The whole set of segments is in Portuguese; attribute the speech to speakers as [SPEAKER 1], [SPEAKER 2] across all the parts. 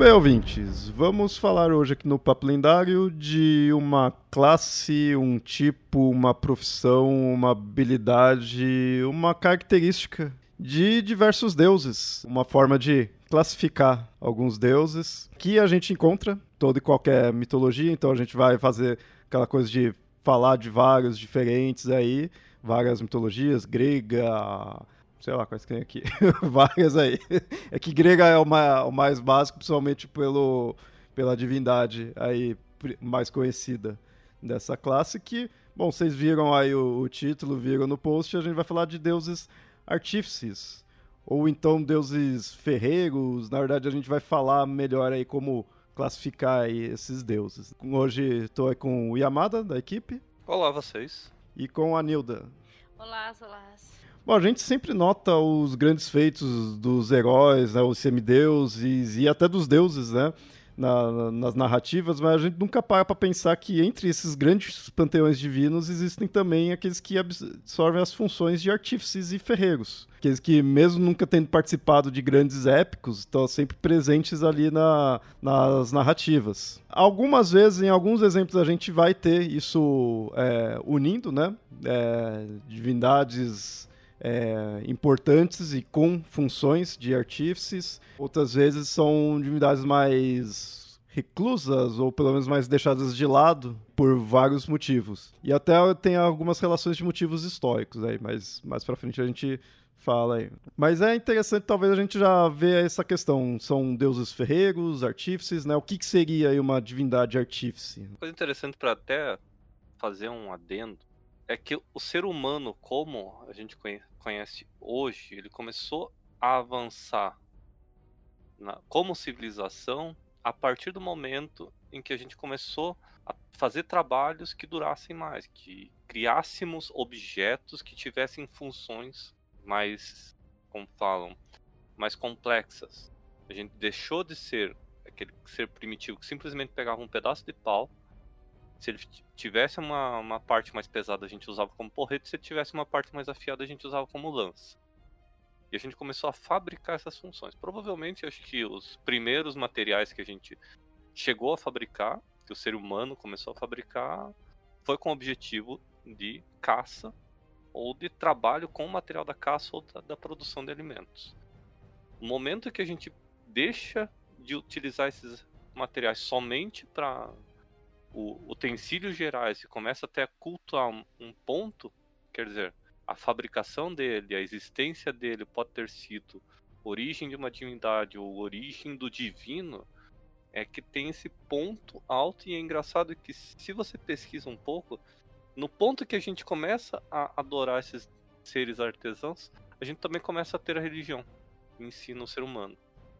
[SPEAKER 1] bem, ouvintes, vamos falar hoje aqui no Papo Lendário de uma classe, um tipo, uma profissão, uma habilidade, uma característica de diversos deuses. Uma forma de classificar alguns deuses que a gente encontra toda e qualquer mitologia, então a gente vai fazer aquela coisa de falar de vários diferentes aí, várias mitologias, grega, sei lá quais tem aqui, várias aí. É que grega é o mais, o mais básico, principalmente pelo, pela divindade aí mais conhecida dessa classe, que, bom, vocês viram aí o, o título, viram no post, a gente vai falar de deuses artífices, ou então deuses ferreiros, na verdade a gente vai falar melhor aí como classificar aí esses deuses. Hoje estou com o Yamada, da equipe.
[SPEAKER 2] Olá, vocês.
[SPEAKER 1] E com a Nilda.
[SPEAKER 3] Olá, olá.
[SPEAKER 1] Bom, a gente sempre nota os grandes feitos dos heróis, né, os semideuses e até dos deuses, né? Na, nas narrativas, mas a gente nunca para para pensar que entre esses grandes panteões divinos existem também aqueles que absorvem as funções de artífices e ferreiros. Aqueles que, mesmo nunca tendo participado de grandes épicos, estão sempre presentes ali na, nas narrativas. Algumas vezes, em alguns exemplos, a gente vai ter isso é, unindo, né? É, divindades é, importantes e com funções de artífices. Outras vezes são divindades mais reclusas ou pelo menos mais deixadas de lado por vários motivos. E até tem algumas relações de motivos históricos aí, mas mais para frente a gente fala aí. Mas é interessante talvez a gente já ver essa questão. São deuses ferreiros, artífices, né? O que, que seria aí uma divindade artífice?
[SPEAKER 2] Coisa interessante para até fazer um adendo é que o ser humano, como a gente conhece hoje, ele começou a avançar na, como civilização a partir do momento em que a gente começou a fazer trabalhos que durassem mais, que criássemos objetos que tivessem funções mais, como falam, mais complexas. A gente deixou de ser aquele ser primitivo que simplesmente pegava um pedaço de pau se ele tivesse uma, uma parte mais pesada, a gente usava como porrete. Se tivesse uma parte mais afiada, a gente usava como lança. E a gente começou a fabricar essas funções. Provavelmente, acho que os primeiros materiais que a gente chegou a fabricar, que o ser humano começou a fabricar, foi com o objetivo de caça ou de trabalho com o material da caça ou da, da produção de alimentos. No momento que a gente deixa de utilizar esses materiais somente para o, utensílios gerais e começa até a cultuar um, ponto, quer dizer, a fabricação dele, a existência dele pode ter sido origem de uma divindade ou origem do divino, é que tem esse ponto alto e é engraçado que se você pesquisa um pouco, no ponto que a gente começa a adorar esses seres artesãos, a gente também começa a ter a religião em si no ser humano.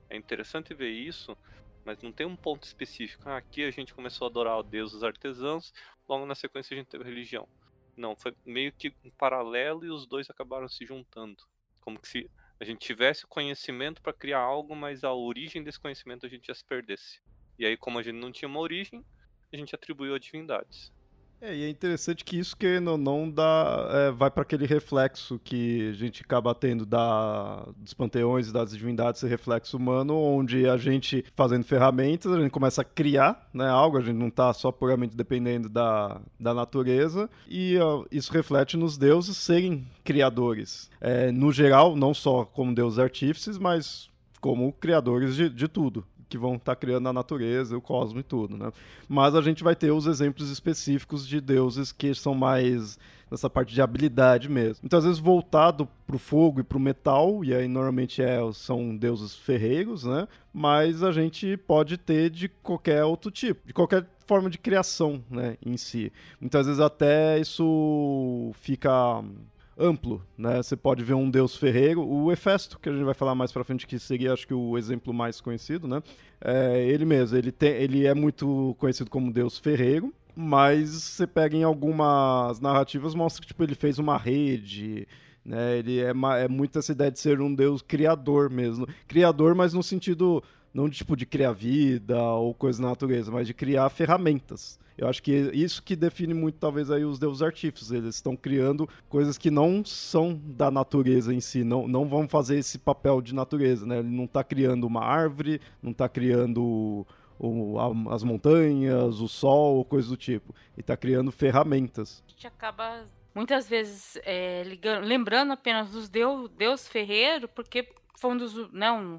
[SPEAKER 2] É interessante ver isso mas não tem um ponto específico. Ah, aqui a gente começou a adorar o deus dos artesãos, logo na sequência a gente teve religião. Não, foi meio que um paralelo e os dois acabaram se juntando. Como que se a gente tivesse conhecimento para criar algo, mas a origem desse conhecimento a gente já se perdesse. E aí, como a gente não tinha uma origem, a gente atribuiu a divindades.
[SPEAKER 1] É, e é interessante que isso que não, não dá, é, vai para aquele reflexo que a gente acaba tendo da, dos panteões e das divindades, esse reflexo humano, onde a gente, fazendo ferramentas, a gente começa a criar né, algo, a gente não está só puramente dependendo da, da natureza, e uh, isso reflete nos deuses serem criadores. É, no geral, não só como deuses artífices, mas como criadores de, de tudo que vão estar tá criando a natureza, o cosmos e tudo, né? Mas a gente vai ter os exemplos específicos de deuses que são mais nessa parte de habilidade mesmo. Então, às vezes, voltado para o fogo e para o metal, e aí normalmente é, são deuses ferreiros, né? Mas a gente pode ter de qualquer outro tipo, de qualquer forma de criação, né, em si. Muitas vezes até isso fica amplo, né? Você pode ver um deus ferreiro, o Hefesto, que a gente vai falar mais para frente, que seria acho que o exemplo mais conhecido, né? É, ele mesmo, ele, tem, ele é muito conhecido como deus ferreiro, mas você pega em algumas narrativas, mostra que tipo, ele fez uma rede, né? Ele é, é muito essa ideia de ser um deus criador mesmo. Criador, mas no sentido não de tipo de criar vida ou coisa na natureza, mas de criar ferramentas. Eu acho que isso que define muito, talvez, aí os deuses artífices. Eles estão criando coisas que não são da natureza em si, não, não vão fazer esse papel de natureza, né? Ele não está criando uma árvore, não está criando o, a, as montanhas, o sol, coisas do tipo. E está criando ferramentas.
[SPEAKER 3] A gente acaba muitas vezes é, ligando, lembrando apenas dos deus, deus ferreiro, porque foi um dos. Né, um,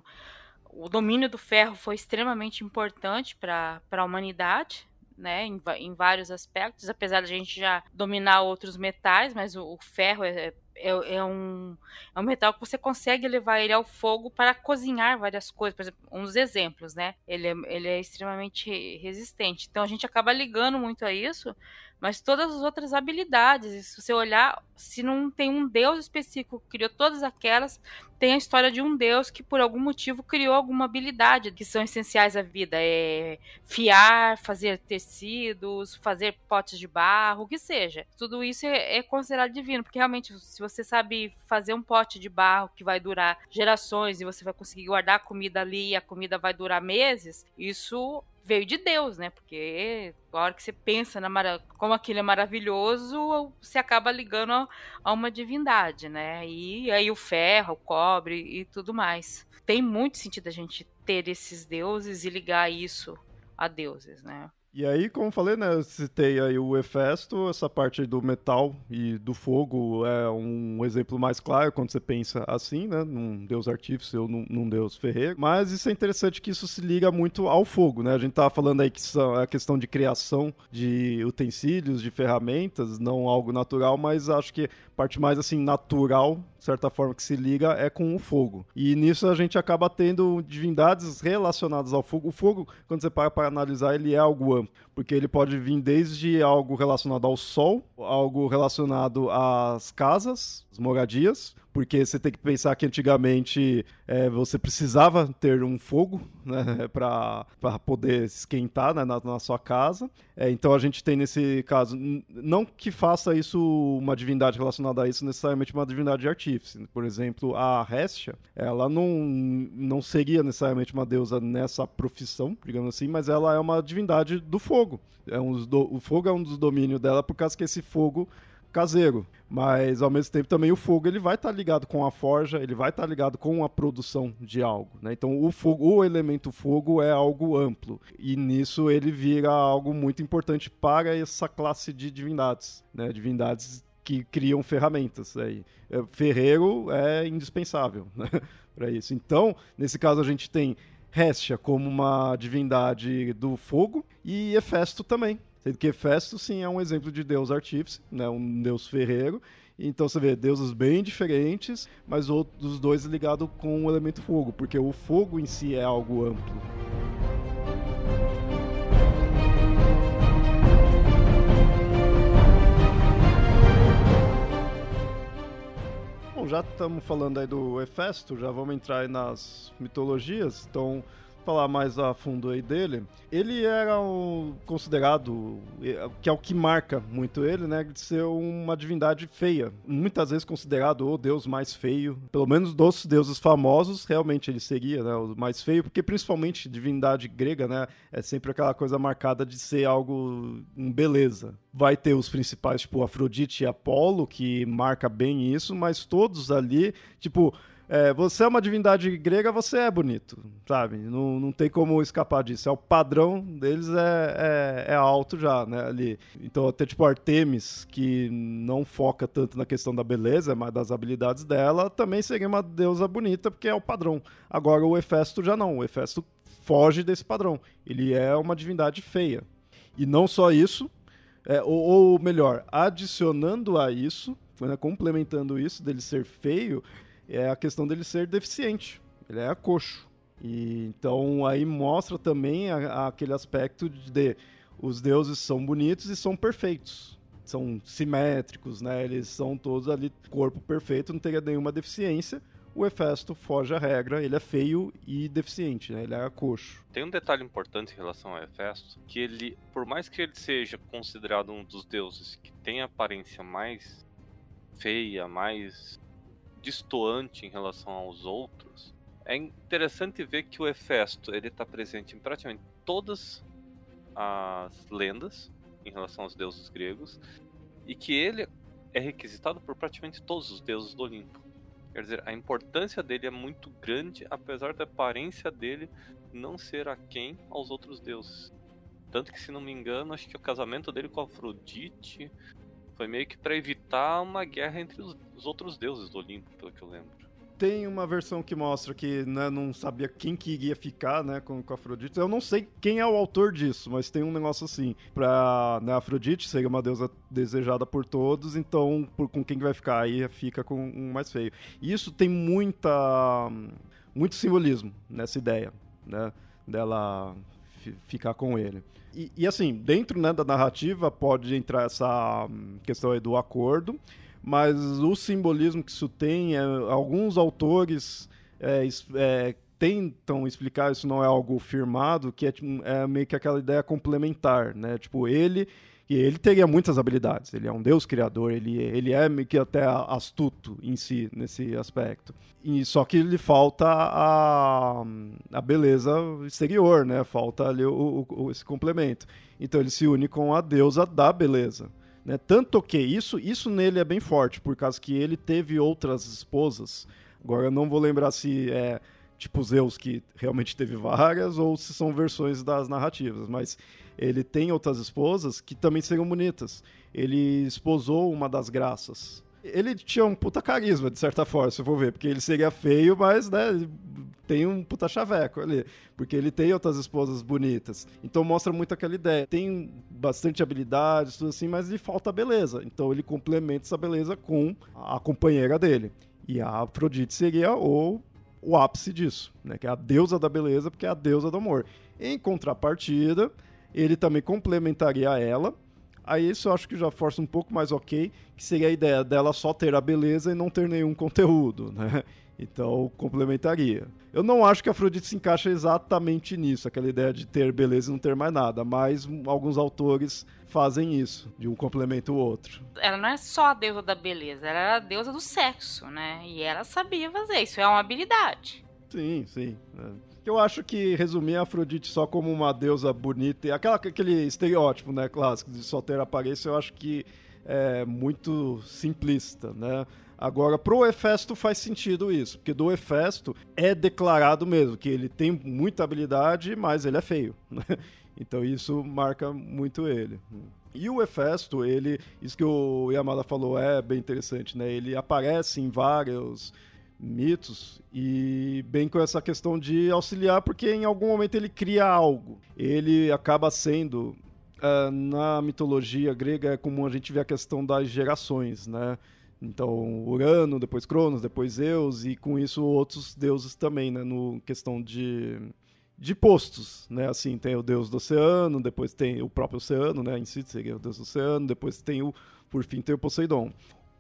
[SPEAKER 3] o domínio do ferro foi extremamente importante para a humanidade né, em, em, vários aspectos, apesar de a gente já dominar outros metais, mas o, o ferro é, é, é, um, é um metal que você consegue levar ele ao fogo para cozinhar várias coisas. Por exemplo, um dos exemplos, né? Ele é, ele é extremamente resistente. Então a gente acaba ligando muito a isso mas todas as outras habilidades. Se você olhar, se não tem um deus específico que criou todas aquelas, tem a história de um deus que por algum motivo criou alguma habilidade que são essenciais à vida. É fiar, fazer tecidos, fazer potes de barro, o que seja. Tudo isso é, é considerado divino, porque realmente, se você sabe fazer um pote de barro que vai durar gerações e você vai conseguir guardar a comida ali e a comida vai durar meses, isso veio de Deus, né? Porque a hora que você pensa na mara... como aquilo é maravilhoso, você acaba ligando a, a uma divindade, né? E aí o ferro, o cobre e tudo mais. Tem muito sentido a gente ter esses deuses e ligar isso a deuses, né?
[SPEAKER 1] E aí, como falei, né, eu citei aí o Hefesto, essa parte do metal e do fogo é um exemplo mais claro quando você pensa assim, né, num deus artífice ou num, num deus ferreiro. Mas isso é interessante que isso se liga muito ao fogo, né? A gente tava falando aí que são a questão de criação de utensílios, de ferramentas, não algo natural, mas acho que parte mais assim natural, de certa forma que se liga é com o fogo. E nisso a gente acaba tendo divindades relacionadas ao fogo. O fogo, quando você para para analisar, ele é algo porque ele pode vir desde algo relacionado ao sol, algo relacionado às casas, as moradias, porque você tem que pensar que antigamente é, você precisava ter um fogo né, para poder esquentar né, na, na, sua casa. É, então a gente tem nesse caso, não que faça isso uma divindade relacionada a isso, necessariamente uma divindade de artífice. Por exemplo, a Hestia, ela não, não seria necessariamente uma deusa nessa profissão, digamos assim, mas ela é uma divindade do fogo. É um, o fogo é um dos domínios dela por causa que esse fogo caseiro. Mas ao mesmo tempo também o fogo ele vai estar tá ligado com a forja, ele vai estar tá ligado com a produção de algo. Né? Então o fogo, o elemento fogo é algo amplo e nisso ele vira algo muito importante para essa classe de divindades, né? Divindades que criam ferramentas. Aí. É, ferreiro é indispensável né? para isso. Então nesse caso a gente tem Hestia como uma divindade do fogo e Hefesto também, Sendo que Festo, sim, é um exemplo de deus artífice, né? um deus ferreiro. Então você vê deuses bem diferentes, mas os dois ligados com o elemento fogo, porque o fogo em si é algo amplo. Bom, já estamos falando aí do Hefesto, já vamos entrar nas mitologias. Então, falar mais a fundo aí dele, ele era um, considerado, que é o que marca muito ele, né, de ser uma divindade feia. Muitas vezes considerado o deus mais feio, pelo menos dos deuses famosos, realmente ele seria, né, o mais feio, porque principalmente divindade grega, né, é sempre aquela coisa marcada de ser algo um beleza. Vai ter os principais, tipo Afrodite e Apolo, que marca bem isso, mas todos ali, tipo, é, você é uma divindade grega, você é bonito, sabe? Não, não tem como escapar disso. É o padrão deles é, é, é alto já, né? Ali. Então, até tipo Artemis, que não foca tanto na questão da beleza, mas das habilidades dela, também seria uma deusa bonita, porque é o padrão. Agora, o Hefesto já não. O Hefesto foge desse padrão. Ele é uma divindade feia. E não só isso, é, ou, ou, melhor, adicionando a isso, né, complementando isso dele ser feio, é a questão dele ser deficiente. Ele é coxo. E então aí mostra também a, a, aquele aspecto de os deuses são bonitos e são perfeitos. São simétricos, né? Eles são todos ali corpo perfeito, não teria nenhuma deficiência. O Hefesto foge à regra, ele é feio e deficiente, né? Ele é coxo.
[SPEAKER 2] Tem um detalhe importante em relação ao Hefesto, que ele, por mais que ele seja considerado um dos deuses que tem a aparência mais feia, mais distoante em relação aos outros, é interessante ver que o Hefesto ele está presente em praticamente todas as lendas em relação aos deuses gregos e que ele é requisitado por praticamente todos os deuses do Olimpo. Quer dizer, a importância dele é muito grande, apesar da aparência dele não ser aquém aos outros deuses. Tanto que, se não me engano, acho que o casamento dele com Afrodite foi meio que para evitar uma guerra entre os, os outros deuses do Olimpo, pelo que eu lembro
[SPEAKER 1] tem uma versão que mostra que né, não sabia quem que iria ficar né, com, com Afrodite. Eu não sei quem é o autor disso, mas tem um negócio assim. Pra né, Afrodite ser uma deusa desejada por todos, então por, com quem que vai ficar? Aí fica com um mais feio. E isso tem muita, muito simbolismo nessa ideia, né? Dela ficar com ele. E, e, assim, dentro né, da narrativa pode entrar essa hum, questão do acordo, mas o simbolismo que isso tem, é, alguns autores é, é, tentam explicar, isso não é algo firmado, que é, tipo, é, meio que aquela ideia complementar, né? Tipo, ele e ele teria muitas habilidades. Ele é um deus criador, ele, ele é meio que até astuto em si, nesse aspecto. E, só que lhe falta a, a beleza exterior, né? Falta ali o, o, esse complemento. Então ele se une com a deusa da beleza. Né? Tanto que isso, isso nele é bem forte, por causa que ele teve outras esposas. Agora eu não vou lembrar se é tipo Zeus que realmente teve várias ou se são versões das narrativas, mas ele tem outras esposas que também seriam bonitas. Ele esposou uma das graças. Ele tinha um puta carisma, de certa forma, se eu for ver, porque ele seria feio, mas, né, tem um puta chaveco ali, porque ele tem outras esposas bonitas. Então mostra muito aquela ideia. Tem bastante habilidades, tudo assim, mas lhe falta beleza. Então ele complementa essa beleza com a companheira dele. E a Afrodite seria o, o ápice disso, né? Que é a deusa da beleza, porque é a deusa do amor. Em contrapartida, ele também complementaria ela. Aí isso eu acho que já força um pouco mais ok, que seria a ideia dela só ter a beleza e não ter nenhum conteúdo, né? Então, complementaria. Eu não acho que a Afrodite se encaixa exatamente nisso, aquela ideia de ter beleza e não ter mais nada, mas alguns autores fazem isso, de um complemento o outro.
[SPEAKER 3] Ela não é só a deusa da beleza, ela era a deusa do sexo, né? E ela sabia fazer isso, é uma habilidade.
[SPEAKER 1] Sim, sim. Né? Eu acho que resumir a Afrodite só como uma deusa bonita, e aquela, aquele estereótipo, né, clássico de só ter aparência, eu acho que é muito simplista, né? Agora, pro Hefesto faz sentido isso, porque do Hefesto é declarado mesmo que ele tem muita habilidade, mas ele é feio. Né? Então isso marca muito ele. E o Hefesto, ele, isso que o Yamada falou é bem interessante, né? Ele aparece em vários mitos e bem com essa questão de auxiliar, porque em algum momento ele cria algo. Ele acaba sendo uh, na mitologia grega é comum a gente ver a questão das gerações, né? Então, Urano, depois Cronos, depois Zeus, e com isso outros deuses também, né? No questão de, de postos, né? Assim, tem o deus do oceano, depois tem o próprio oceano, né? Em si seria o deus do oceano, depois tem o, por fim, tem o Poseidon.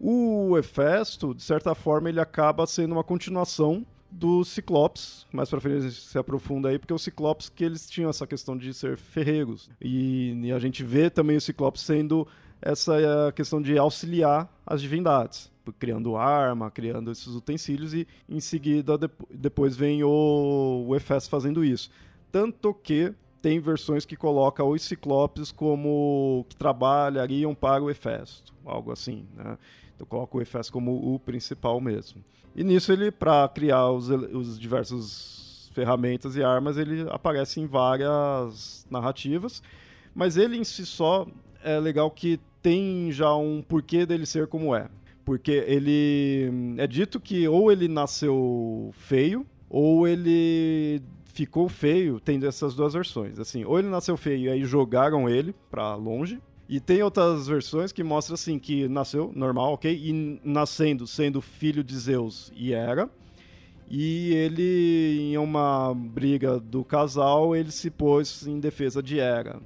[SPEAKER 1] O Hefesto, de certa forma, ele acaba sendo uma continuação do Ciclopes, mais pra frente se aprofunda aí, porque o Ciclopes que eles tinham essa questão de ser ferreiros. E, e a gente vê também o Ciclopes sendo essa é questão de auxiliar as divindades, criando arma, criando esses utensílios e em seguida de, depois vem o, o Efes fazendo isso. Tanto que tem versões que colocam os ciclopes como que trabalhariam para o Hefesto, algo assim, né? Então coloca o Hefesto como o principal mesmo. E nisso ele, para criar os, os diversos ferramentas e armas, ele aparece em várias narrativas, mas ele em si só é legal que tem já um porquê dele ser como é. Porque ele. É dito que ou ele nasceu feio, ou ele ficou feio, tem essas duas versões. Assim, ou ele nasceu feio e aí jogaram ele pra longe, e tem outras versões que mostram assim que nasceu normal, ok? E nascendo, sendo filho de Zeus e Hera. E ele, em uma briga do casal, ele se pôs em defesa de Hera.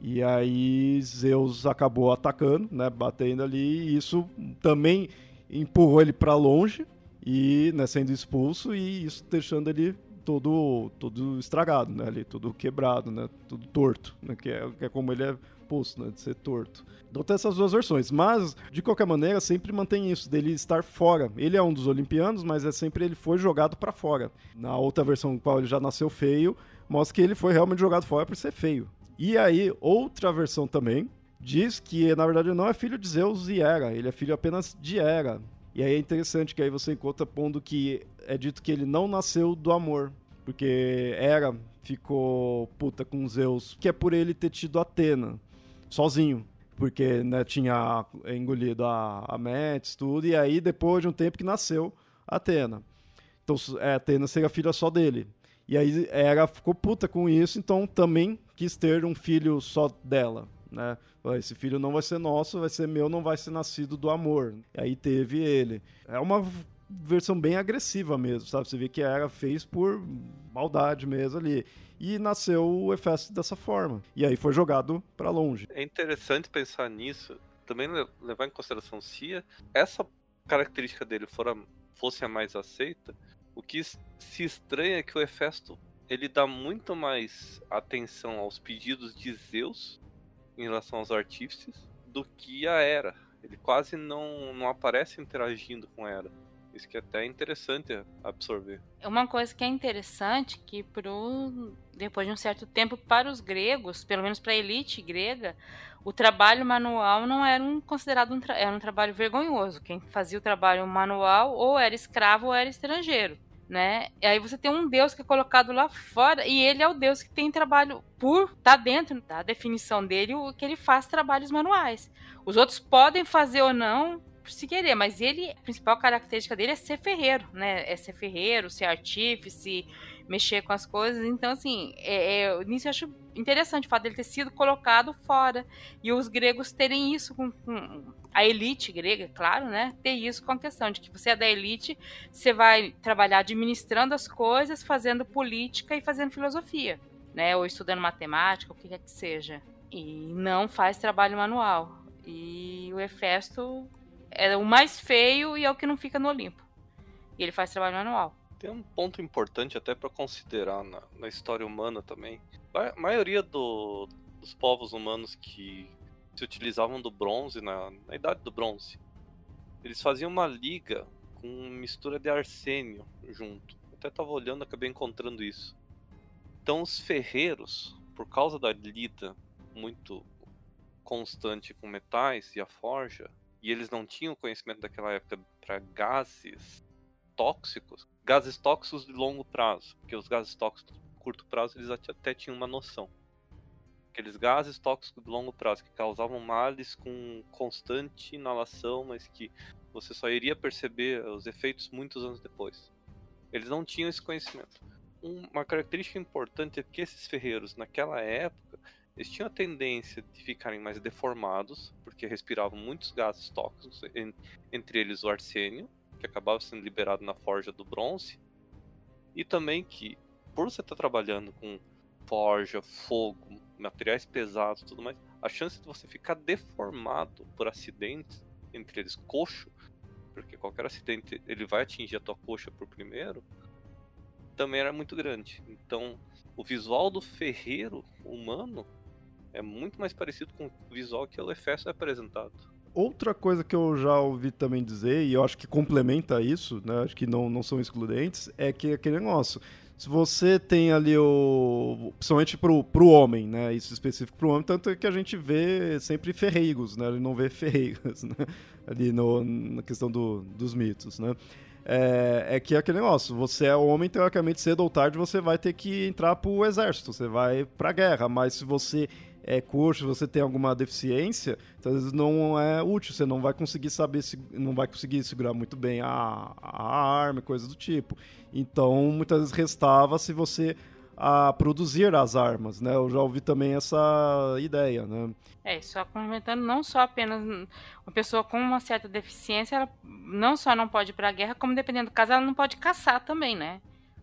[SPEAKER 1] E aí Zeus acabou atacando, né, batendo ali, e isso também empurrou ele para longe e né, sendo expulso e isso deixando ele todo todo estragado, né, ali, todo quebrado, né, tudo torto, né, que é, que é como ele é oposto, né, de ser torto. Então tem essas duas versões, mas de qualquer maneira sempre mantém isso dele estar fora. Ele é um dos olimpianos, mas é sempre ele foi jogado para fora. Na outra versão, qual ele já nasceu feio, mostra que ele foi realmente jogado fora por ser feio. E aí outra versão também diz que na verdade não é filho de Zeus e Hera, ele é filho apenas de Hera. E aí é interessante que aí você encontra pondo que é dito que ele não nasceu do amor, porque Hera ficou puta com Zeus, que é por ele ter tido Atena sozinho. Porque né, tinha engolido a, a Metis, tudo, e aí depois de um tempo que nasceu Atena. Então é, Atena seria filha só dele. E aí Hera ficou puta com isso, então também quis ter um filho só dela. Né? Esse filho não vai ser nosso, vai ser meu, não vai ser nascido do amor. E aí teve ele. É uma versão bem agressiva mesmo, sabe? Você vê que a Hera fez por maldade mesmo ali e nasceu o Hefesto dessa forma. E aí foi jogado para longe.
[SPEAKER 2] É interessante pensar nisso, também levar em consideração se essa característica dele fora, fosse a mais aceita, o que se estranha é que o Hefesto ele dá muito mais atenção aos pedidos de Zeus em relação aos artífices do que a Hera. Ele quase não, não aparece interagindo com a Hera. Isso que é até interessante absorver.
[SPEAKER 3] É uma coisa que é interessante que pro depois de um certo tempo para os gregos, pelo menos para a elite grega, o trabalho manual não era um, considerado um, era um trabalho vergonhoso. Quem fazia o trabalho manual ou era escravo ou era estrangeiro. Né? E aí você tem um Deus que é colocado lá fora e ele é o Deus que tem trabalho por tá dentro da definição dele o que ele faz trabalhos manuais. Os outros podem fazer ou não, se querer, mas ele, a principal característica dele é ser ferreiro, né? É ser ferreiro, ser artífice, mexer com as coisas. Então, assim, é, é, nisso eu acho interessante o fato dele ter sido colocado fora. E os gregos terem isso com, com, a elite grega, claro, né? Ter isso com a questão de que você é da elite, você vai trabalhar administrando as coisas, fazendo política e fazendo filosofia, né? Ou estudando matemática, o que quer que seja. E não faz trabalho manual. E o Hefesto é o mais feio e é o que não fica no Olimpo. E ele faz trabalho manual.
[SPEAKER 2] Tem um ponto importante até para considerar na, na, história humana também. A maioria do, dos povos humanos que se utilizavam do bronze, na, na idade do bronze, eles faziam uma liga com mistura de arsênio junto. Até estava olhando, acabei encontrando isso. Então os ferreiros, por causa da lida muito constante com metais e a forja, e eles não tinham conhecimento daquela época para gases tóxicos, gases tóxicos de longo prazo, porque os gases tóxicos de curto prazo eles até tinham uma noção. Aqueles gases tóxicos de longo prazo que causavam males com constante inalação, mas que você só iria perceber os efeitos muitos anos depois. Eles não tinham esse conhecimento. Uma característica importante é que esses ferreiros, naquela época, eles tinham a tendência de ficarem mais deformados, porque respiravam muitos gases tóxicos, entre eles o arsênio, que acabava sendo liberado na forja do bronze, e também que, por você estar trabalhando com forja, fogo, materiais pesados tudo mais, a chance de você ficar deformado por acidentes, entre eles coxo, porque qualquer acidente ele vai atingir a tua coxa por primeiro, também era muito grande. Então, o visual do ferreiro humano é muito mais parecido com o visual que o Efesto é apresentado.
[SPEAKER 1] Outra coisa que eu já ouvi também dizer, e eu acho que complementa isso, né, acho que não, não são excludentes, é que aquele negócio, se você tem ali o. Principalmente pro, pro homem, né? Isso específico pro homem, tanto é que a gente vê sempre ferreigos, né? A gente não vê ferreiras, né? Ali no, na questão do, dos mitos, né? É, é, que é aquele negócio, você é homem, teoricamente, cedo ou tarde, você vai ter que entrar pro exército, você vai pra guerra, mas se você é coxo, você tem alguma deficiência, então, às vezes não é útil, você não vai conseguir saber, se, não vai conseguir segurar muito bem a, a arma, coisas do tipo. Então, muitas vezes restava se você a produzir as armas, né? Eu já ouvi também essa ideia, né?
[SPEAKER 3] É, só complementando, não só apenas uma pessoa com uma certa deficiência, ela não só não pode ir para a guerra, como dependendo do caso, ela não pode caçar também, né?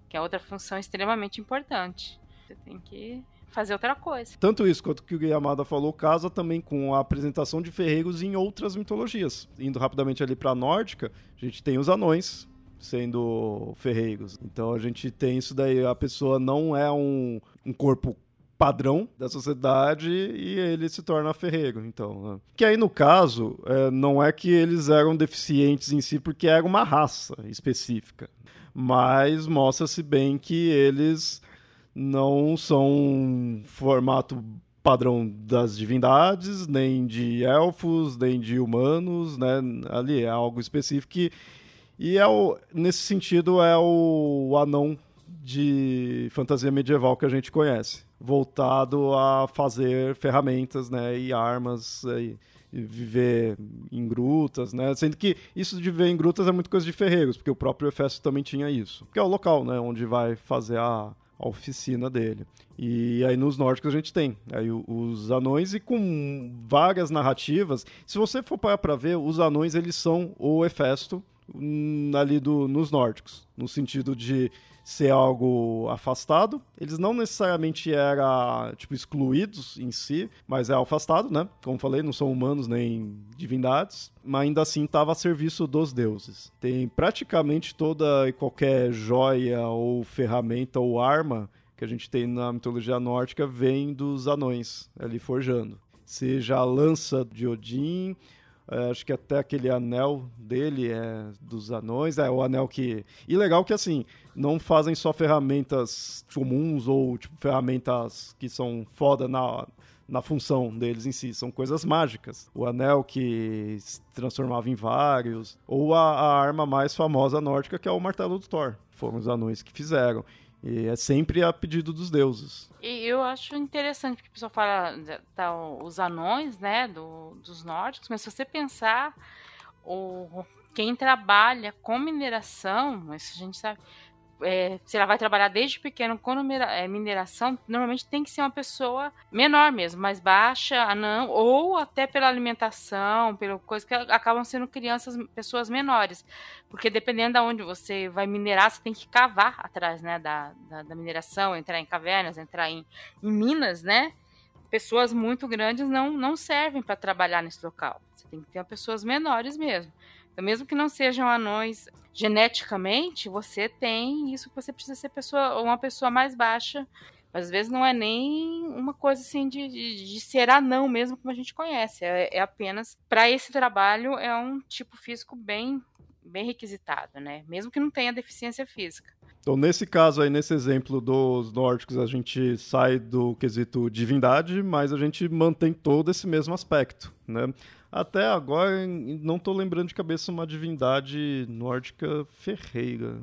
[SPEAKER 3] Que é outra função extremamente importante. Você tem que fazer outra coisa.
[SPEAKER 1] Tanto isso quanto que o Yamada falou casa também com a apresentação de ferreiros em outras mitologias. Indo rapidamente ali para a nórdica, a gente tem os anões sendo ferreiros. Então a gente tem isso daí, a pessoa não é um, um corpo padrão da sociedade e ele se torna ferreiro, então. Né? Que aí, no caso, é, não é que eles eram deficientes em si, porque era uma raça específica. Mas mostra-se bem que eles não são um formato padrão das divindades, nem de elfos, nem de humanos, né? Ali é algo específico que, e é o, nesse sentido é o, o anão de fantasia medieval que a gente conhece, voltado a fazer ferramentas, né, e armas e, e viver em grutas, né? Sendo que isso de viver em grutas é muito coisa de ferreiros, porque o próprio Efésio também tinha isso. Que é o local, né, onde vai fazer a a oficina dele. E aí nos nórdicos a gente tem aí os anões e com várias narrativas. Se você for parar para ver, os anões eles são o Hefesto ali do, nos nórdicos, no sentido de ser algo afastado. Eles não necessariamente eram, tipo, excluídos em si, mas é afastado, né? Como falei, não são humanos nem divindades, mas ainda assim estava a serviço dos deuses. Tem praticamente toda e qualquer joia ou ferramenta ou arma que a gente tem na mitologia nórdica vem dos anões ali forjando. Seja a lança de Odin, é, acho que até aquele anel dele é dos anões. É o anel que. E legal que assim, não fazem só ferramentas comuns ou tipo, ferramentas que são foda na, na função deles em si. São coisas mágicas. O anel que se transformava em vários. Ou a, a arma mais famosa nórdica, que é o martelo do Thor. Foram os anões que fizeram. E é sempre a pedido dos deuses.
[SPEAKER 3] E eu acho interessante, porque o pessoal fala tá, os anões, né, do, dos nórdicos, mas se você pensar, o, quem trabalha com mineração, isso a gente sabe, é, se ela vai trabalhar desde pequeno com é, mineração, normalmente tem que ser uma pessoa menor mesmo, mais baixa, anã, ou até pela alimentação, pela coisa que acabam sendo crianças, pessoas menores. Porque dependendo de onde você vai minerar, você tem que cavar atrás né, da, da, da mineração, entrar em cavernas, entrar em, em minas, né? Pessoas muito grandes não, não servem para trabalhar nesse local. Você tem que ter pessoas menores mesmo. Então, mesmo que não sejam anões geneticamente, você tem isso que você precisa ser pessoa, uma pessoa mais baixa. Mas às vezes não é nem uma coisa assim de, de, de ser anão mesmo, como a gente conhece. É, é apenas, para esse trabalho, é um tipo físico bem, bem requisitado, né? Mesmo que não tenha deficiência física.
[SPEAKER 1] Então, nesse caso aí, nesse exemplo dos nórdicos, a gente sai do quesito divindade, mas a gente mantém todo esse mesmo aspecto, né? Até agora, não estou lembrando de cabeça uma divindade nórdica ferreira.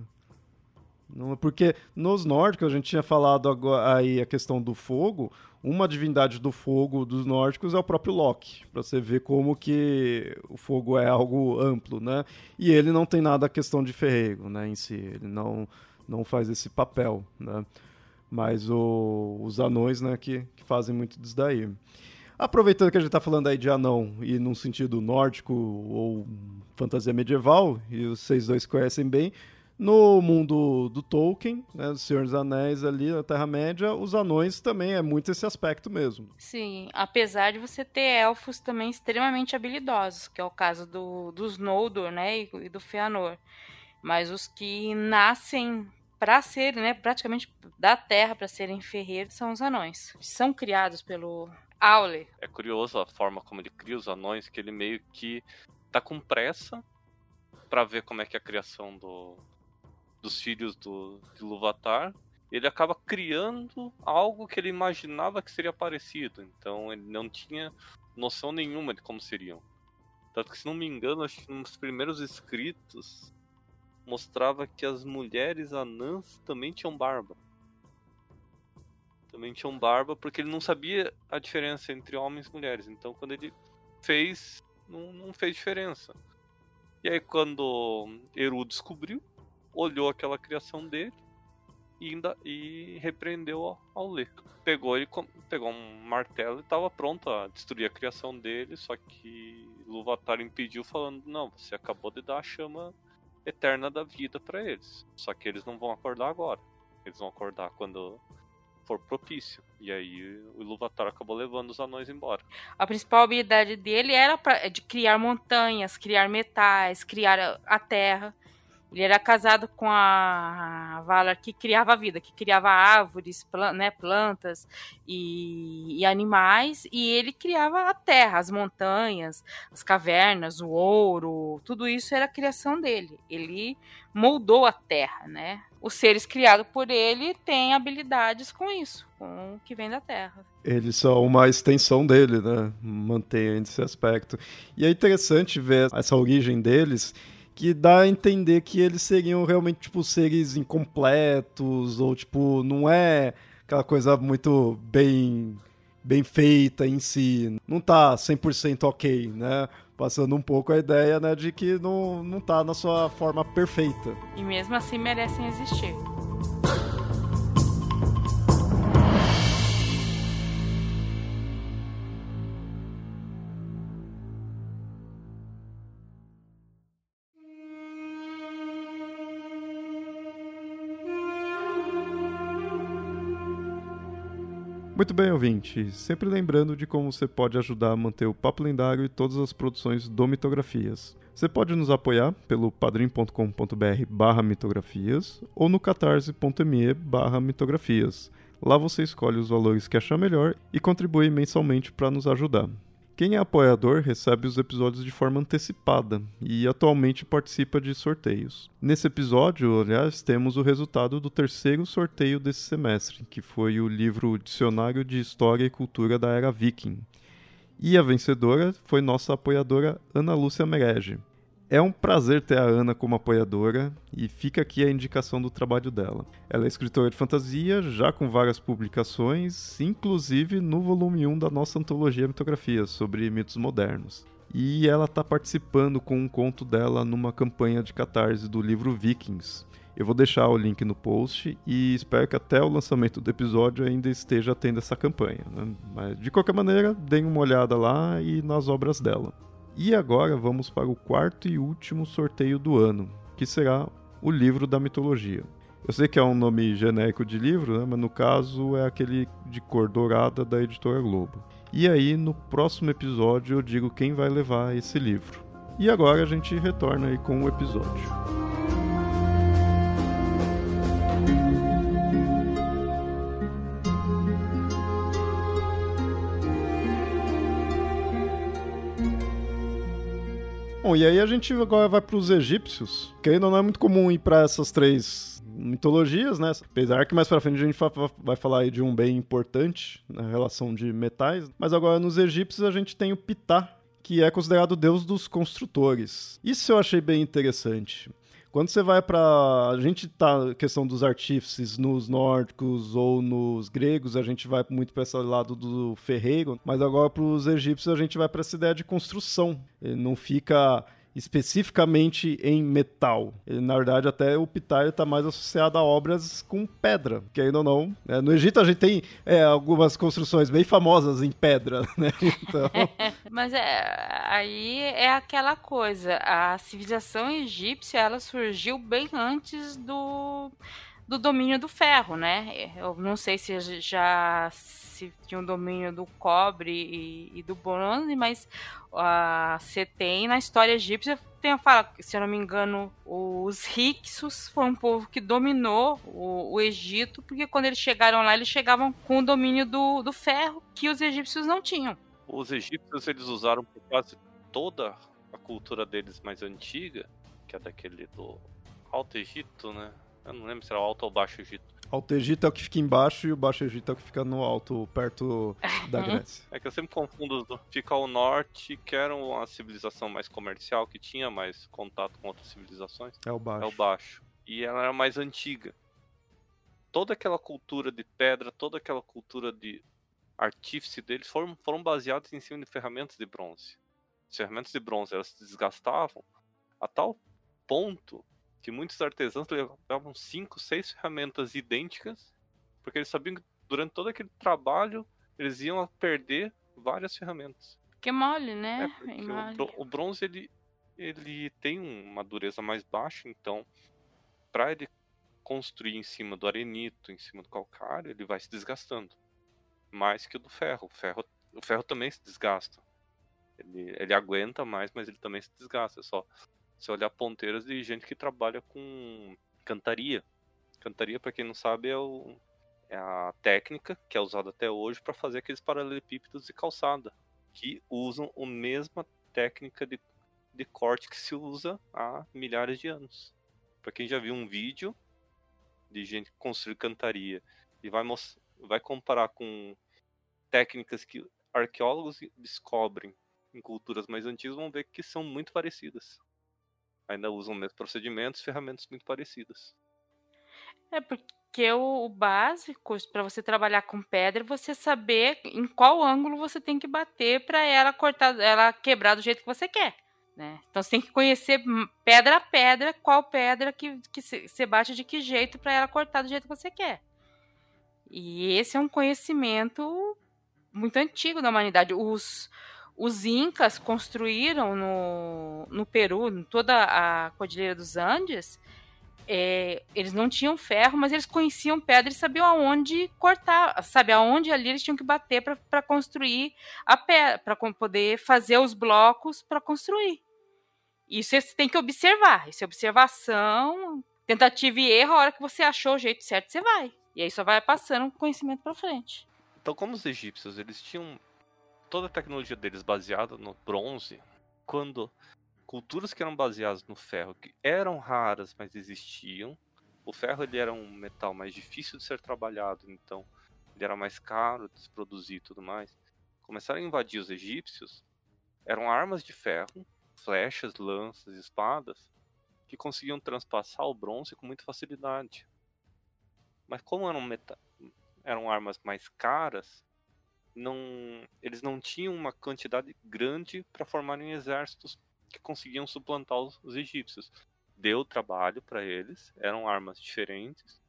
[SPEAKER 1] Porque nos nórdicos, a gente tinha falado agora, aí a questão do fogo, uma divindade do fogo dos nórdicos é o próprio Loki, para você ver como que o fogo é algo amplo, né? E ele não tem nada a questão de ferreiro, né, em si, ele não, não faz esse papel, né? Mas o, os anões, né, que, que fazem muito disso daí. Aproveitando que a gente está falando aí de anão e num sentido nórdico ou fantasia medieval, e vocês dois conhecem bem, no mundo do Tolkien, né, do Senhor dos Anéis ali na Terra-média, os anões também é muito esse aspecto mesmo.
[SPEAKER 3] Sim, apesar de você ter elfos também extremamente habilidosos, que é o caso do, dos Noldor, né, e, do Feanor. Mas os que nascem para serem, né, praticamente da Terra para serem ferreiros são os anões. São criados pelo Aule.
[SPEAKER 2] É curioso a forma como ele cria os anões, que ele meio que tá com pressa para ver como é que é a criação do, dos filhos do, de Luvatar. Ele acaba criando algo que ele imaginava que seria parecido. Então ele não tinha noção nenhuma de como seriam. Tanto que, se não me engano, acho que nos primeiros escritos mostrava que as mulheres anãs também tinham barba. Também tinham barba, porque ele não sabia a diferença entre homens e mulheres. Então, quando ele fez, não, não fez diferença. E aí, quando Eru descobriu, olhou aquela criação dele e, ainda, e repreendeu ao, ler. Pegou ele pegou um martelo e estava pronto a destruir a criação dele, só que Luvatar impediu falando: "Não, você acabou de dar a chama eterna da vida para eles. Só que eles não vão acordar agora. Eles vão acordar quando for propício. E aí o Iluvatar acabou levando os anões embora.
[SPEAKER 3] A principal habilidade dele era pra, de criar montanhas, criar metais, criar a terra. Ele era casado com a Valar que criava a vida, que criava árvores, né, plantas e, e, animais, e ele criava a terra, as montanhas, as cavernas, o ouro, tudo isso era a criação dele. Ele moldou a terra, né? Os seres criados por ele têm habilidades com isso, com o que vem da terra.
[SPEAKER 1] Eles são uma extensão dele, né? Mantém esse aspecto. E é interessante ver essa origem deles que dá a entender que eles seriam realmente, tipo, seres incompletos, ou, tipo, não é aquela coisa muito bem, bem feita em si. Não tá 100% ok, né? Passando um pouco a ideia, né, de que não, não tá na sua forma perfeita.
[SPEAKER 3] E mesmo assim merecem existir.
[SPEAKER 1] Muito bem, ouvinte. Sempre lembrando de como você pode ajudar a manter o Papo Lendário e todas as produções do Mitografias. Você pode nos apoiar pelo padrim.com.br barra mitografias ou no catarse.me barra mitografias. Lá você escolhe os valores que achar melhor e contribui mensalmente para nos ajudar. Quem é apoiador recebe os episódios de forma antecipada e atualmente participa de sorteios. Nesse episódio, aliás, temos o resultado do terceiro sorteio desse semestre, que foi o livro Dicionário de História e Cultura da Era Viking. E a vencedora foi nossa apoiadora Ana Lúcia Merege. É um prazer ter a Ana como apoiadora e fica aqui a indicação do trabalho dela. Ela é escritora de fantasia, já com várias publicações, inclusive no volume 1 da nossa antologia Mitografia sobre mitos modernos. E ela está participando com um conto dela numa campanha de catarse do livro Vikings. Eu vou deixar o link no post e espero que até o lançamento do episódio ainda esteja tendo essa campanha. Né? Mas de qualquer maneira, deem uma olhada lá e nas obras dela. E agora vamos para o quarto e último sorteio do ano, que será o livro da mitologia. Eu sei que é um nome genérico de livro, né? mas no caso é aquele de cor dourada da editora Globo. E aí, no próximo episódio, eu digo quem vai levar esse livro. E agora a gente retorna aí com o episódio. Bom, e aí a gente agora vai para os egípcios, que ainda não é muito comum ir para essas três mitologias, né? Apesar que mais para frente a gente vai falar de um bem importante na relação de metais, mas agora nos egípcios a gente tem o Ptah, que é considerado o deus dos construtores. Isso eu achei bem interessante. Quando você vai para a gente tá questão dos artífices nos nórdicos ou nos gregos, a gente vai muito para esse lado do ferreiro, mas agora para os egípcios a gente vai para essa ideia de construção. Ele não fica especificamente em metal. Ele, na verdade, até o Ptah está mais associado a obras com pedra, que ainda não. Né? No Egito a gente tem é, algumas construções bem famosas em pedra, né? Então...
[SPEAKER 3] Mas é, aí é aquela coisa, a civilização egípcia ela surgiu bem antes do do domínio do ferro, né? Eu não sei se já se tinha um domínio do cobre e, e do bronze, mas uh, você tem na história egípcia tem fala, se eu não me engano, os Hyksos foi um povo que dominou o, o, Egito, porque quando eles chegaram lá, eles chegavam com o domínio do, do ferro que os egípcios não tinham.
[SPEAKER 2] Os egípcios eles usaram por quase toda a cultura deles mais antiga, que é daquele do Alto Egito, né? Eu não lembro se era o Alto ou Baixo Egito.
[SPEAKER 1] Alto Egito é o que fica embaixo e o Baixo Egito é o que fica no alto, perto da Grécia.
[SPEAKER 2] É que eu sempre confundo. Fica ao norte, que era uma civilização mais comercial, que tinha mais contato com outras civilizações.
[SPEAKER 1] É o Baixo.
[SPEAKER 2] É o Baixo. E ela era mais antiga. toda aquela cultura de pedra, toda aquela cultura de artífice deles foram, foram baseados em cima de ferramentas de bronze. As ferramentas de bronze elas se desgastavam a tal ponto que muitos artesãos levavam cinco, seis ferramentas idênticas, porque eles sabiam que durante todo aquele trabalho eles iam perder várias ferramentas.
[SPEAKER 3] Que mole, né?
[SPEAKER 2] É mole. O, o, bronze ele, ele tem uma dureza mais baixa, então para ele construir em cima do arenito, em cima do calcário, ele vai se desgastando mais que o do ferro. O ferro, o ferro também se desgasta. Ele, ele aguenta mais, mas ele também se desgasta. É só você olhar ponteiras de gente que trabalha com cantaria. Cantaria, para quem não sabe, é, o, é, a técnica que é usada até hoje para fazer aqueles paralelepípedos de calçada, que usam a mesma técnica de, de corte que se usa há milhares de anos. Para quem já viu um vídeo de gente construir cantaria e vai, vai comparar com técnicas que arqueólogos descobrem em culturas mais antigas, vão ver que são muito parecidas. Ainda usam os mesmos procedimentos, ferramentas muito parecidas.
[SPEAKER 3] É porque o, básico para você trabalhar com pedra é você saber em qual ângulo você tem que bater para ela cortar, ela quebrar do jeito que você quer. Né? Então você tem que conhecer pedra a pedra qual pedra que, que você bate de que jeito para ela cortar do jeito que você quer. E esse é um conhecimento muito antigo da humanidade. Os, os incas construíram no, no Peru, em toda a Cordilheira dos Andes, é, eles não tinham ferro, mas eles conheciam pedra e sabiam aonde cortar, sabe, aonde ali eles tinham que bater para construir a pedra, para poder fazer os blocos para construir. Isso você tem que observar. Isso é observação, tentativa e erro. A hora que você achou o jeito certo, você vai. E aí só vai passando o conhecimento para frente.
[SPEAKER 2] Então, como os egípcios, eles tinham toda a tecnologia deles baseada no bronze, quando culturas que eram baseadas no ferro, que eram raras, mas existiam, o ferro ele era um metal mais difícil de ser trabalhado, então ele era mais caro de se produzir e tudo mais. Começaram a invadir os egípcios, eram armas de ferro, flechas, lanças, espadas, que conseguiam transpassar o bronze com muita facilidade. Mas como eram, eram armas mais caras, não, eles não tinham uma quantidade grande para formarem exércitos que conseguiam suplantar os, os egípcios. Deu trabalho para eles, eram armas diferentes,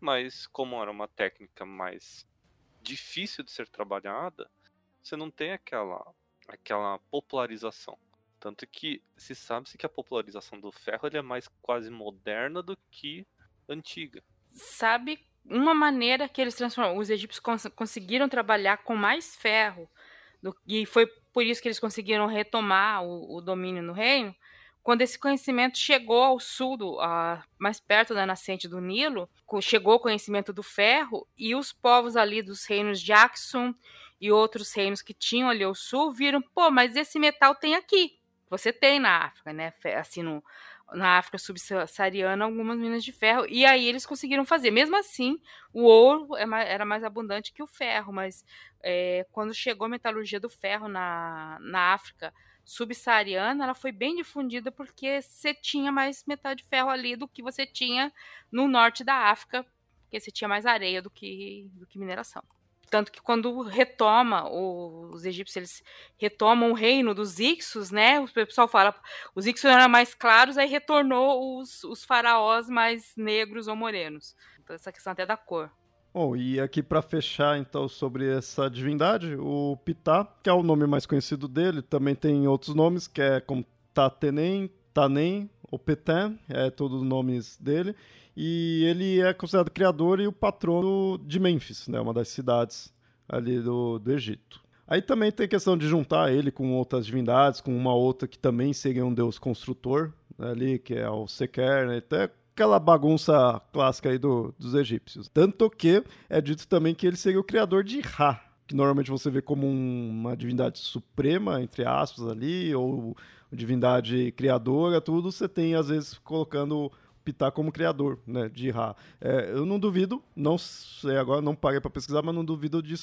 [SPEAKER 2] mas como era uma técnica mais difícil de ser trabalhada, você não tem aquela aquela popularização. Tanto que se sabe-se que a popularização do ferro é mais quase moderna do que antiga.
[SPEAKER 3] Sabe uma maneira que eles transformam, os egípcios cons conseguiram trabalhar com mais ferro do, e foi por isso que eles conseguiram retomar o, o domínio no reino. Quando esse conhecimento chegou ao sul, do, a, mais perto da nascente do Nilo, chegou o conhecimento do ferro e os povos ali dos reinos de Aksum e outros reinos que tinham ali ao sul viram, pô, mas esse metal tem aqui. Você tem na África, né? Assim, no, na África subsaariana, algumas minas de ferro. E aí eles conseguiram fazer. Mesmo assim, o ouro é era mais abundante que o ferro, mas é, quando chegou a metalurgia do ferro na, na África subsaariana, ela foi bem difundida porque você tinha mais metal de ferro ali do que você tinha no norte da África, porque você tinha mais areia do que, do que mineração. Tanto que quando retoma, os egípcios eles retomam o reino dos Ixos, né? O pessoal fala, os Ixos eram mais claros, aí retornou os, os faraós mais negros ou morenos. Então, essa questão até da cor.
[SPEAKER 1] Bom, e aqui para fechar então sobre essa divindade, o Ptah, que é o nome mais conhecido dele, também tem outros nomes, que é como Tatenem, Tanem, ou Petem, é todos os nomes dele. E ele é considerado criador e o patrono de Mênfis, né, uma das cidades ali do, do Egito. Aí também tem questão de juntar ele com outras divindades, com uma outra que também seria um deus construtor, né, ali, que é o Seker, né, até aquela bagunça clássica aí do, dos egípcios. Tanto que é dito também que ele seria o criador de Ra, que normalmente você vê como um, uma divindade suprema, entre aspas, ali, ou divindade criadora, tudo, você tem, às vezes, colocando Ptah como criador, né, de Ra. É, eu não duvido, não sei agora, não parei para pesquisar, mas não duvido de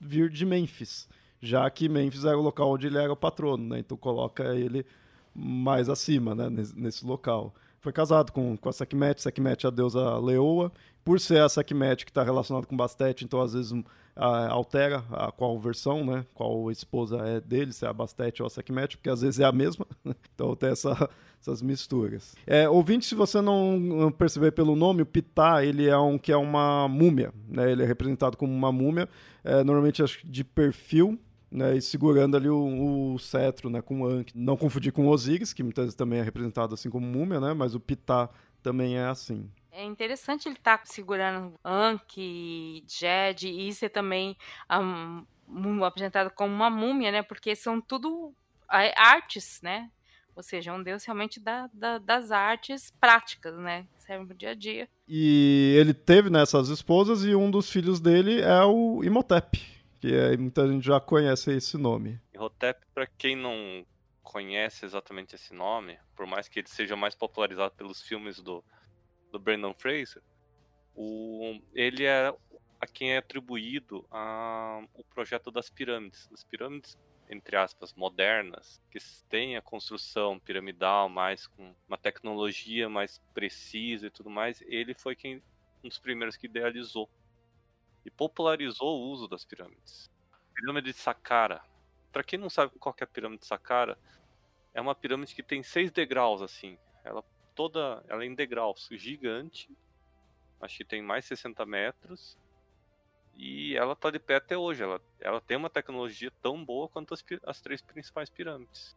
[SPEAKER 1] vir de Mênfis, já que Mênfis era o local onde ele era o patrono, né, então coloca ele mais acima, né, nesse local. Foi casado com, com a Sekhmet, Sekhmet é a deusa leoa. Por ser a Sekhmet que está relacionada com Bastet, então às vezes altera a qual versão, né? Qual esposa é dele, se é a Bastet ou a Sekhmet, porque às vezes é a mesma. então tem essa, essas misturas. É, ouvinte, se você não perceber pelo nome, o Pitá, ele é um que é uma múmia, né? Ele é representado como uma múmia, é, normalmente acho de perfil, né, e segurando ali o, o cetro, né, com Ankh. Não confundir com Osíris, que muitas vezes também é representado assim como múmia, né, mas o Pitá também é assim.
[SPEAKER 3] É interessante ele estar tá segurando Ankh, Jed, e ser também um, apresentado como uma múmia, né, porque são tudo artes, né, ou seja, é um deus realmente da, da, das artes práticas, né? Que servem pro dia a dia.
[SPEAKER 1] E ele teve nessas né, esposas e um dos filhos dele é o Imhotep, que muita gente já conhece esse nome.
[SPEAKER 2] Imhotep, para quem não conhece exatamente esse nome, por mais que ele seja mais popularizado pelos filmes do, do Brandon Fraser, o, ele é a quem é atribuído a, o projeto das pirâmides. As pirâmides, entre aspas, modernas, que têm a construção piramidal mais com uma tecnologia mais precisa e tudo mais, ele foi quem um dos primeiros que idealizou e popularizou o uso das pirâmides. Pirâmide de Saqqara. Para quem não sabe qual é a pirâmide de Saqqara, é uma pirâmide que tem seis degraus assim. Ela toda, ela é em degraus, gigante. Acho que tem mais 60 metros. E ela tá de pé até hoje. Ela, ela tem uma tecnologia tão boa quanto as, as três principais pirâmides.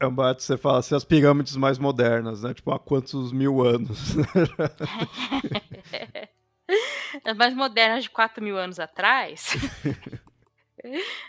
[SPEAKER 1] É um bate, você fala assim, as pirâmides mais modernas, né? Tipo, há quantos mil anos?
[SPEAKER 3] As mais modernas de 4 mil anos atrás.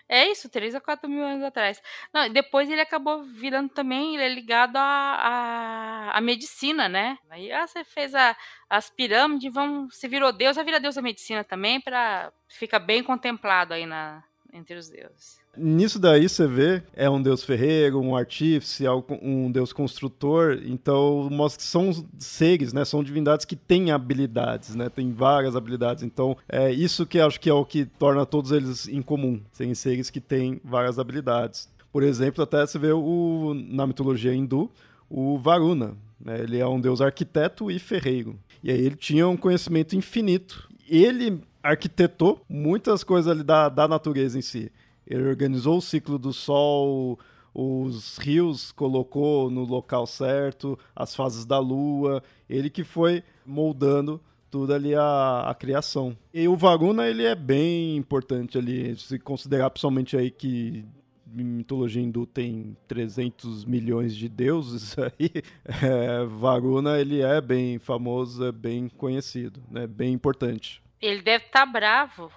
[SPEAKER 3] é isso, 3 a 4 mil anos atrás. Não, depois ele acabou virando também, ele é ligado à, à, medicina, né? Aí ah, você fez a, as pirâmides, vamos, você virou Deus, vai virar Deus da medicina também, para ficar bem contemplado aí na, entre os deuses.
[SPEAKER 1] Nisso daí você vê, é um deus ferreiro, um artífice, um deus construtor, então mostra que são seres, né, são divindades que têm habilidades, né, tem várias habilidades, então é isso que acho que é o que torna todos eles em comum, serem seres que têm várias habilidades. Por exemplo, até você vê o, na mitologia hindu, o Varuna, né, ele é um deus arquiteto e ferreiro, e aí ele tinha um conhecimento infinito, ele arquitetou muitas coisas ali da, da natureza em si. Ele organizou o ciclo do Sol, os rios colocou no local certo, as fases da Lua, ele que foi moldando tudo ali a, a criação. E o Varuna, ele é bem importante ali, se considerar principalmente aí que mitologia hindu tem 300 milhões de deuses aí, é, ele é bem famoso, é bem conhecido, né, bem importante.
[SPEAKER 3] Ele deve estar tá bravo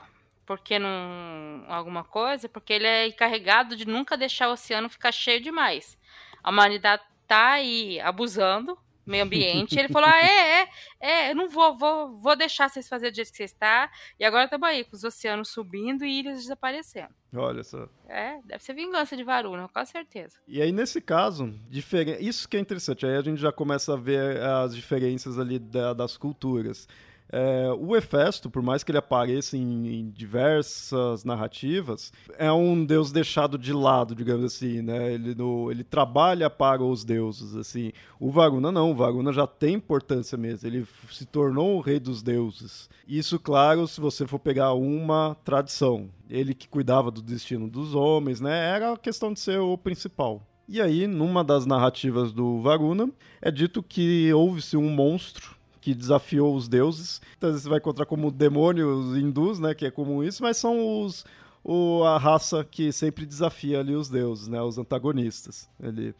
[SPEAKER 3] porque não alguma coisa, porque ele é encarregado de nunca deixar o oceano ficar cheio demais. A humanidade tá aí abusando do meio ambiente. ele falou: ah, é, é, é, eu não vou, vou, vou deixar vocês fazerem do jeito que vocês estão. E agora estamos aí, com os oceanos subindo e ilhas desaparecendo.
[SPEAKER 1] Olha só.
[SPEAKER 3] É, deve ser vingança de Varuna, com certeza.
[SPEAKER 1] E aí, nesse caso, diferen... isso que é interessante, aí a gente já começa a ver as diferenças ali da, das culturas. É, o Hefesto, por mais que ele apareça em, em, diversas narrativas, é um deus deixado de lado, digamos assim, né? Ele, no, ele trabalha para os deuses, assim. O Varuna não, o Varuna já tem importância mesmo, ele se tornou o rei dos deuses. Isso, claro, se você for pegar uma tradição. Ele que cuidava do destino dos homens, né? Era a questão de ser o principal. E aí, numa das narrativas do Varuna, é dito que houve-se um monstro que desafiou os deuses. Então você vai encontrar como demônios hindus, né, que é comum isso, mas são os o, a raça que sempre desafia ali os deuses, né, os antagonistas. Ele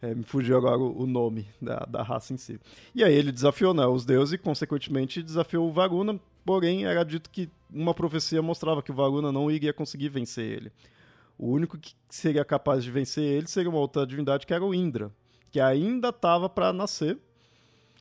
[SPEAKER 1] é, me fugiu agora o, nome da, da raça em si. E aí ele desafiou né, os deuses e, consequentemente, desafiou o Varuna, porém era dito que uma profecia mostrava que o Varuna não iria conseguir vencer ele. O único que seria capaz de vencer ele seria uma outra divindade que era o Indra, que ainda estava para nascer,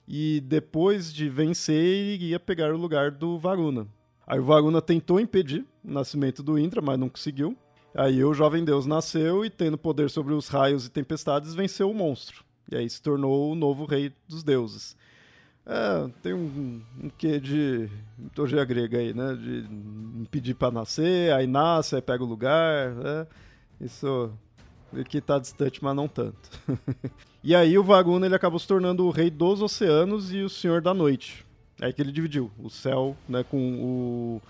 [SPEAKER 1] e depois de vencer, iria pegar o lugar do Varuna. Aí o Varuna tentou impedir o nascimento do Indra, mas não conseguiu. Aí o jovem deus nasceu e, tendo poder sobre os raios e tempestades, venceu o monstro. E aí se tornou o novo rei dos deuses. É, tem um, um quê de mitologia grega aí, né? De impedir para nascer, aí nasce, aí pega o lugar. Né? Isso que tá distante, mas não tanto. e aí o Varuna ele acabou se tornando o rei dos oceanos e o senhor da noite. É que ele dividiu o céu né, com o,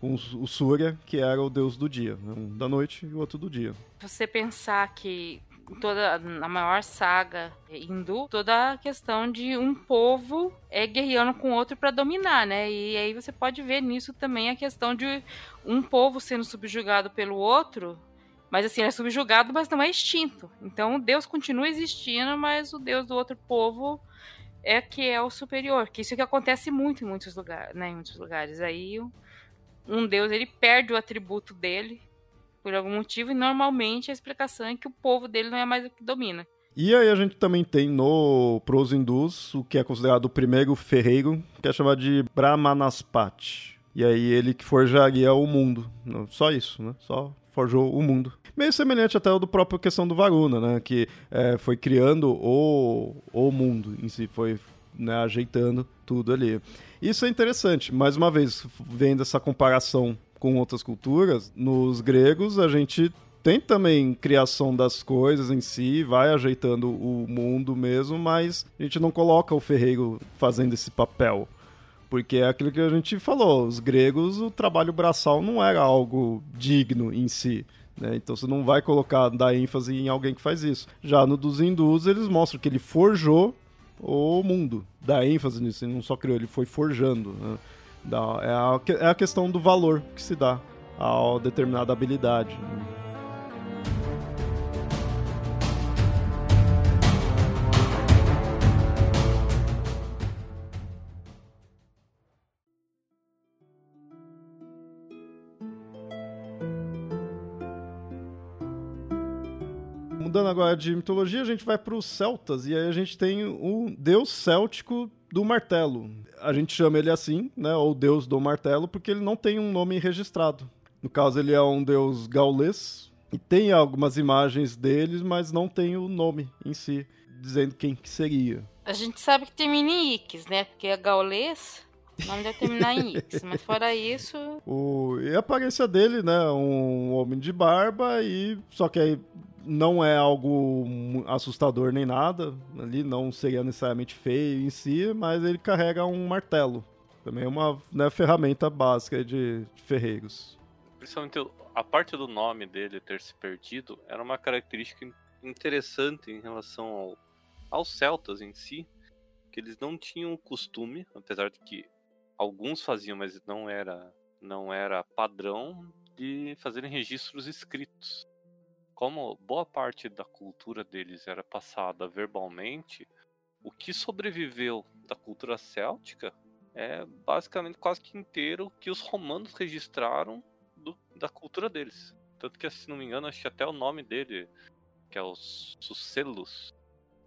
[SPEAKER 1] com o Surya, que era o deus do dia. Né, um da noite e o outro do dia.
[SPEAKER 3] Você pensar que toda a maior saga hindu, toda a questão de um povo é guerreando com outro para dominar, né? E aí você pode ver nisso também a questão de um povo sendo subjugado pelo outro, mas assim, é subjugado, mas não é extinto. Então Deus continua existindo, mas o Deus do outro povo é que é o superior. Que isso é que acontece muito em muitos lugares, né? Em muitos lugares. Aí um Deus ele perde o atributo dele por algum motivo, e normalmente a explicação é que o povo dele não é mais o que domina.
[SPEAKER 1] E aí a gente também tem no pros hindus o que é considerado o primeiro ferreiro, que é chamado de Brahmanaspat. E aí ele que forjaria o mundo. Só isso, né? Só forjou o mundo. Meio semelhante até ao do próprio questão do Varuna, né? Que é, foi criando o, o mundo em si, foi né, ajeitando tudo ali. Isso é interessante. Mais uma vez, vendo essa comparação com outras culturas, nos gregos a gente tem também criação das coisas em si, vai ajeitando o mundo mesmo, mas a gente não coloca o ferreiro fazendo esse papel. Porque é aquilo que a gente falou, os gregos, o trabalho braçal não era algo digno em si. Né? Então você não vai colocar, dar ênfase em alguém que faz isso. Já no dos hindus, eles mostram que ele forjou o mundo, dá ênfase nisso, ele não só criou, ele foi forjando. Né? É, a, é a questão do valor que se dá a determinada habilidade. Mudando agora de mitologia, a gente vai para os celtas e aí a gente tem o deus céltico do martelo. A gente chama ele assim, né, ou deus do martelo, porque ele não tem um nome registrado. No caso, ele é um deus gaulês e tem algumas imagens deles, mas não tem o nome em si, dizendo quem que seria.
[SPEAKER 3] A gente sabe que termina em Ix, né? Porque é gaulês, não deve terminar em Ix, mas fora isso.
[SPEAKER 1] O... E a aparência dele, né? Um homem de barba e. Só que aí não é algo assustador nem nada, ali não seria necessariamente feio em si, mas ele carrega um martelo. Também é uma né, ferramenta básica de, de ferreiros.
[SPEAKER 2] Principalmente a parte do nome dele ter se perdido era uma característica interessante em relação ao, aos celtas em si, que eles não tinham o costume, apesar de que alguns faziam, mas não era não era padrão de fazerem registros escritos como boa parte da cultura deles era passada verbalmente, o que sobreviveu da cultura céltica é basicamente quase que inteiro que os romanos registraram do, da cultura deles. Tanto que, se não me engano, acho que até o nome dele, que é o Sucelos,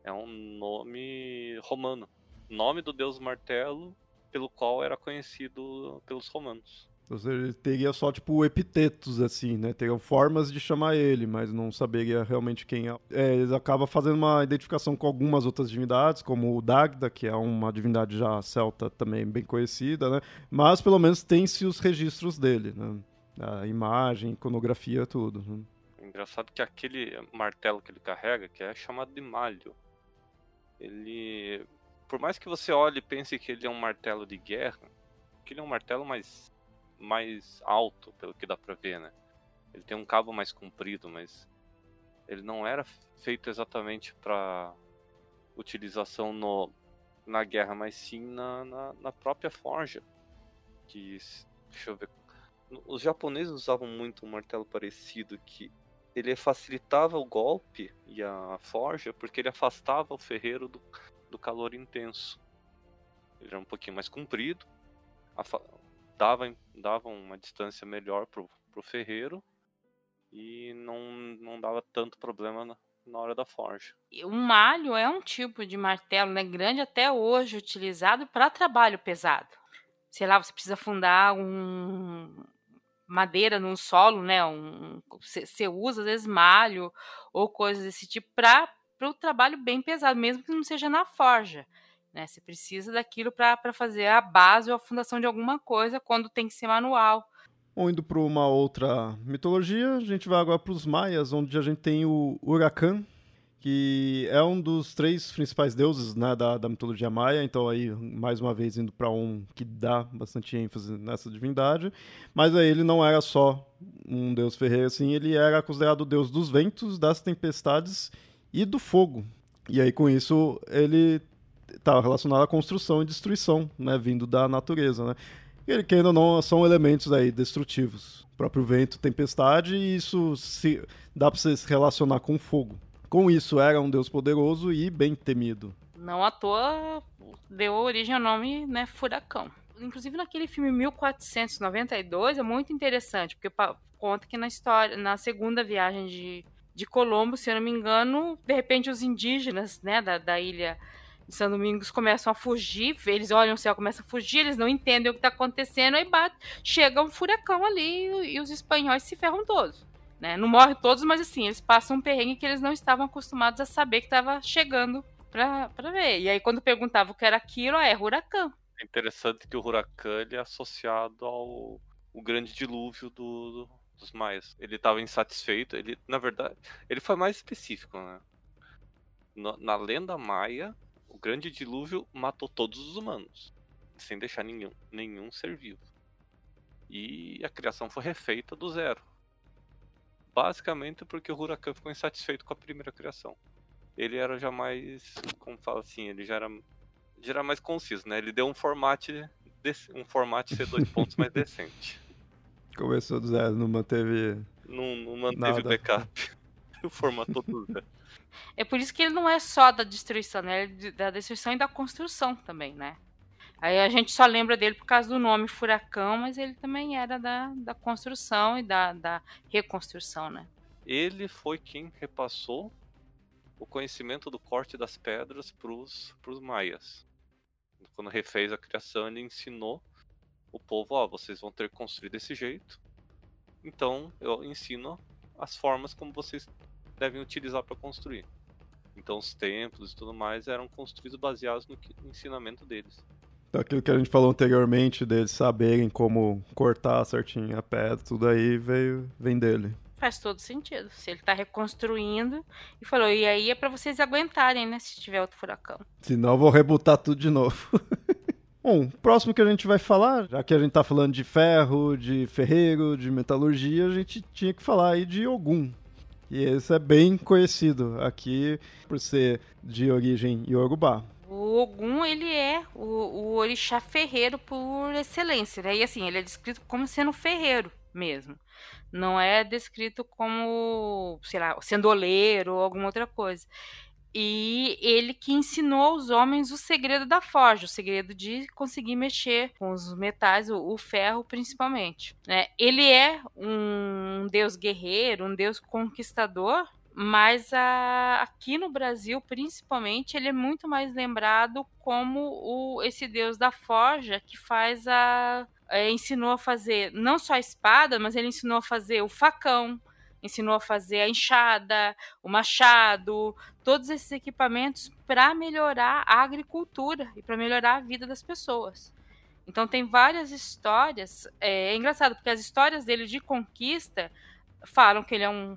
[SPEAKER 2] é um nome romano. Nome do deus martelo, pelo qual era conhecido pelos romanos.
[SPEAKER 1] Ou seja, ele teria só, tipo, epitetos, assim, né? Teriam formas de chamar ele, mas não saberia realmente quem é. é eles acabam fazendo uma identificação com algumas outras divindades, como o Dagda, que é uma divindade já celta também bem conhecida, né? Mas, pelo menos, tem-se os registros dele, né? A imagem, iconografia, tudo. Né?
[SPEAKER 2] Engraçado que aquele martelo que ele carrega, que é chamado de malho, ele... Por mais que você olhe e pense que ele é um martelo de guerra, que ele é um martelo mais mais alto, pelo que dá pra ver, né? Ele tem um cabo mais comprido, mas ele não era feito exatamente para utilização no, na guerra, mas sim na, na, na, própria forja. Que, deixa eu ver. Os japoneses usavam muito um martelo parecido que ele facilitava o golpe e a forja porque ele afastava o ferreiro do, do calor intenso. Ele era um pouquinho mais comprido, dava, dava uma distância melhor pro, pro ferreiro e não, não dava tanto problema na, na hora da forja.
[SPEAKER 3] O malho é um tipo de martelo né, grande até hoje utilizado para trabalho pesado. Sei lá, você precisa fundar um madeira no solo, né? Um, você usa às vezes malho ou coisas desse tipo para o trabalho bem pesado, mesmo que não seja na forja. Né? Você precisa daquilo para fazer a base ou a fundação de alguma coisa quando tem que ser manual.
[SPEAKER 1] Ou indo para uma outra mitologia, a gente vai agora para os maias, onde a gente tem o Huracan, que é um dos três principais deuses né, da, da mitologia maia, então aí, mais uma vez, indo para um que dá bastante ênfase nessa divindade, mas aí ele não era só um deus ferreiro, assim, ele era considerado o deus dos ventos, das tempestades e do fogo. E aí, com isso, ele está relacionado à construção e destruição, né, vindo da natureza, né. E ele, querendo ou não, são elementos aí destrutivos. O próprio vento, tempestade, e isso se dá para você se relacionar com fogo. Com isso, era um deus poderoso e bem temido.
[SPEAKER 3] Não à toa deu origem ao nome, né, Furacão. Inclusive naquele filme 1492 é muito interessante, porque conta que na história, na segunda viagem de, de Colombo, se eu não me engano, de repente os indígenas, né, da, da ilha São Domingos começam a fugir, eles olham o céu, começam a fugir, eles não entendem o que está acontecendo, aí bate, chega um furacão ali e os espanhóis se ferram todos. Né? Não morrem todos, mas assim, eles passam um perrengue que eles não estavam acostumados a saber que estava chegando para ver. E aí, quando perguntava o que era aquilo, ah, é huracão.
[SPEAKER 2] É interessante que o huracão ele é associado ao o grande dilúvio do, dos maias. Ele estava insatisfeito, ele, na verdade, ele foi mais específico, né? Na, na lenda maia, o grande dilúvio matou todos os humanos, sem deixar nenhum, nenhum ser vivo. E a criação foi refeita do zero basicamente porque o Huracan ficou insatisfeito com a primeira criação. Ele era já mais, como fala assim, ele já era, já era mais conciso, né? Ele deu um formato, um formato C2 pontos mais decente.
[SPEAKER 1] Começou do zero, não manteve.
[SPEAKER 2] Não, não manteve o backup. o formato do zero.
[SPEAKER 3] É por isso que ele não é só da destruição, né? Ele é da destruição e da construção também, né? Aí a gente só lembra dele por causa do nome Furacão, mas ele também era da, da construção e da, da reconstrução, né?
[SPEAKER 2] Ele foi quem repassou o conhecimento do corte das pedras para os maias. Quando refez a criação, ele ensinou o povo: ó, vocês vão ter que construir desse jeito. Então eu ensino as formas como vocês devem utilizar para construir. Então os templos e tudo mais eram construídos baseados no, no ensinamento deles
[SPEAKER 1] aquilo que a gente falou anteriormente, deles saberem como cortar certinho a pedra, tudo aí veio, vem dele.
[SPEAKER 3] Faz todo sentido. Se ele tá reconstruindo e falou, e aí é para vocês aguentarem, né, se tiver outro furacão.
[SPEAKER 1] Senão eu vou rebutar tudo de novo. Bom, próximo que a gente vai falar, já que a gente tá falando de ferro, de ferreiro, de metalurgia, a gente tinha que falar aí de Ogum. E esse é bem conhecido aqui por ser de origem iorubá.
[SPEAKER 3] O Ogum, ele é o, o orixá ferreiro por excelência, né? E assim, ele é descrito como sendo ferreiro mesmo. Não é descrito como, sei lá, sendoleiro ou alguma outra coisa. E ele que ensinou aos homens o segredo da forja, o segredo de conseguir mexer com os metais, o, ferro principalmente. Né? Ele é um deus guerreiro, um deus conquistador, mas a, aqui no Brasil, principalmente, ele é muito mais lembrado como o, esse deus da forja que faz a. É, ensinou a fazer não só a espada, mas ele ensinou a fazer o facão, ensinou a fazer a enxada, o machado, todos esses equipamentos para melhorar a agricultura e para melhorar a vida das pessoas. Então tem várias histórias. É, é engraçado porque as histórias dele de conquista falam que ele é um,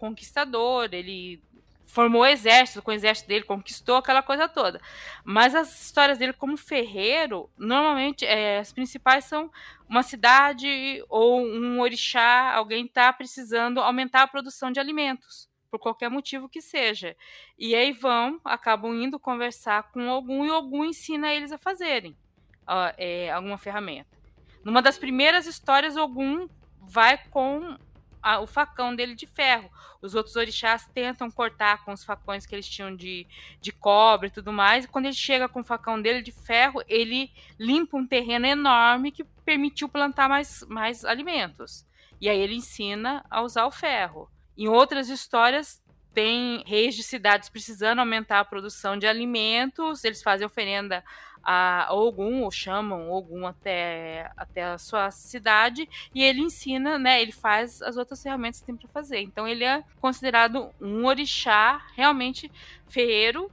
[SPEAKER 3] conquistador, ele formou exército, com o exército dele conquistou aquela coisa toda. Mas as histórias dele como ferreiro, normalmente é, as principais são uma cidade ou um orixá, alguém está precisando aumentar a produção de alimentos. Por qualquer motivo que seja. E aí vão, acabam indo conversar com algum e algum ensina eles a fazerem uh, é, alguma ferramenta. Numa das primeiras histórias, algum vai com a, o facão dele de ferro. Os outros orixás tentam cortar com os facões que eles tinham de, de cobre e tudo mais. E quando ele chega com o facão dele de ferro, ele limpa um terreno enorme que permitiu plantar mais, mais alimentos. E aí ele ensina a usar o ferro. Em outras histórias, tem reis de cidades precisando aumentar a produção de alimentos, eles fazem oferenda a ou chamam Ogum até, até a sua cidade, e ele ensina, né? Ele faz as outras ferramentas que tem para fazer. Então ele é considerado um orixá realmente ferreiro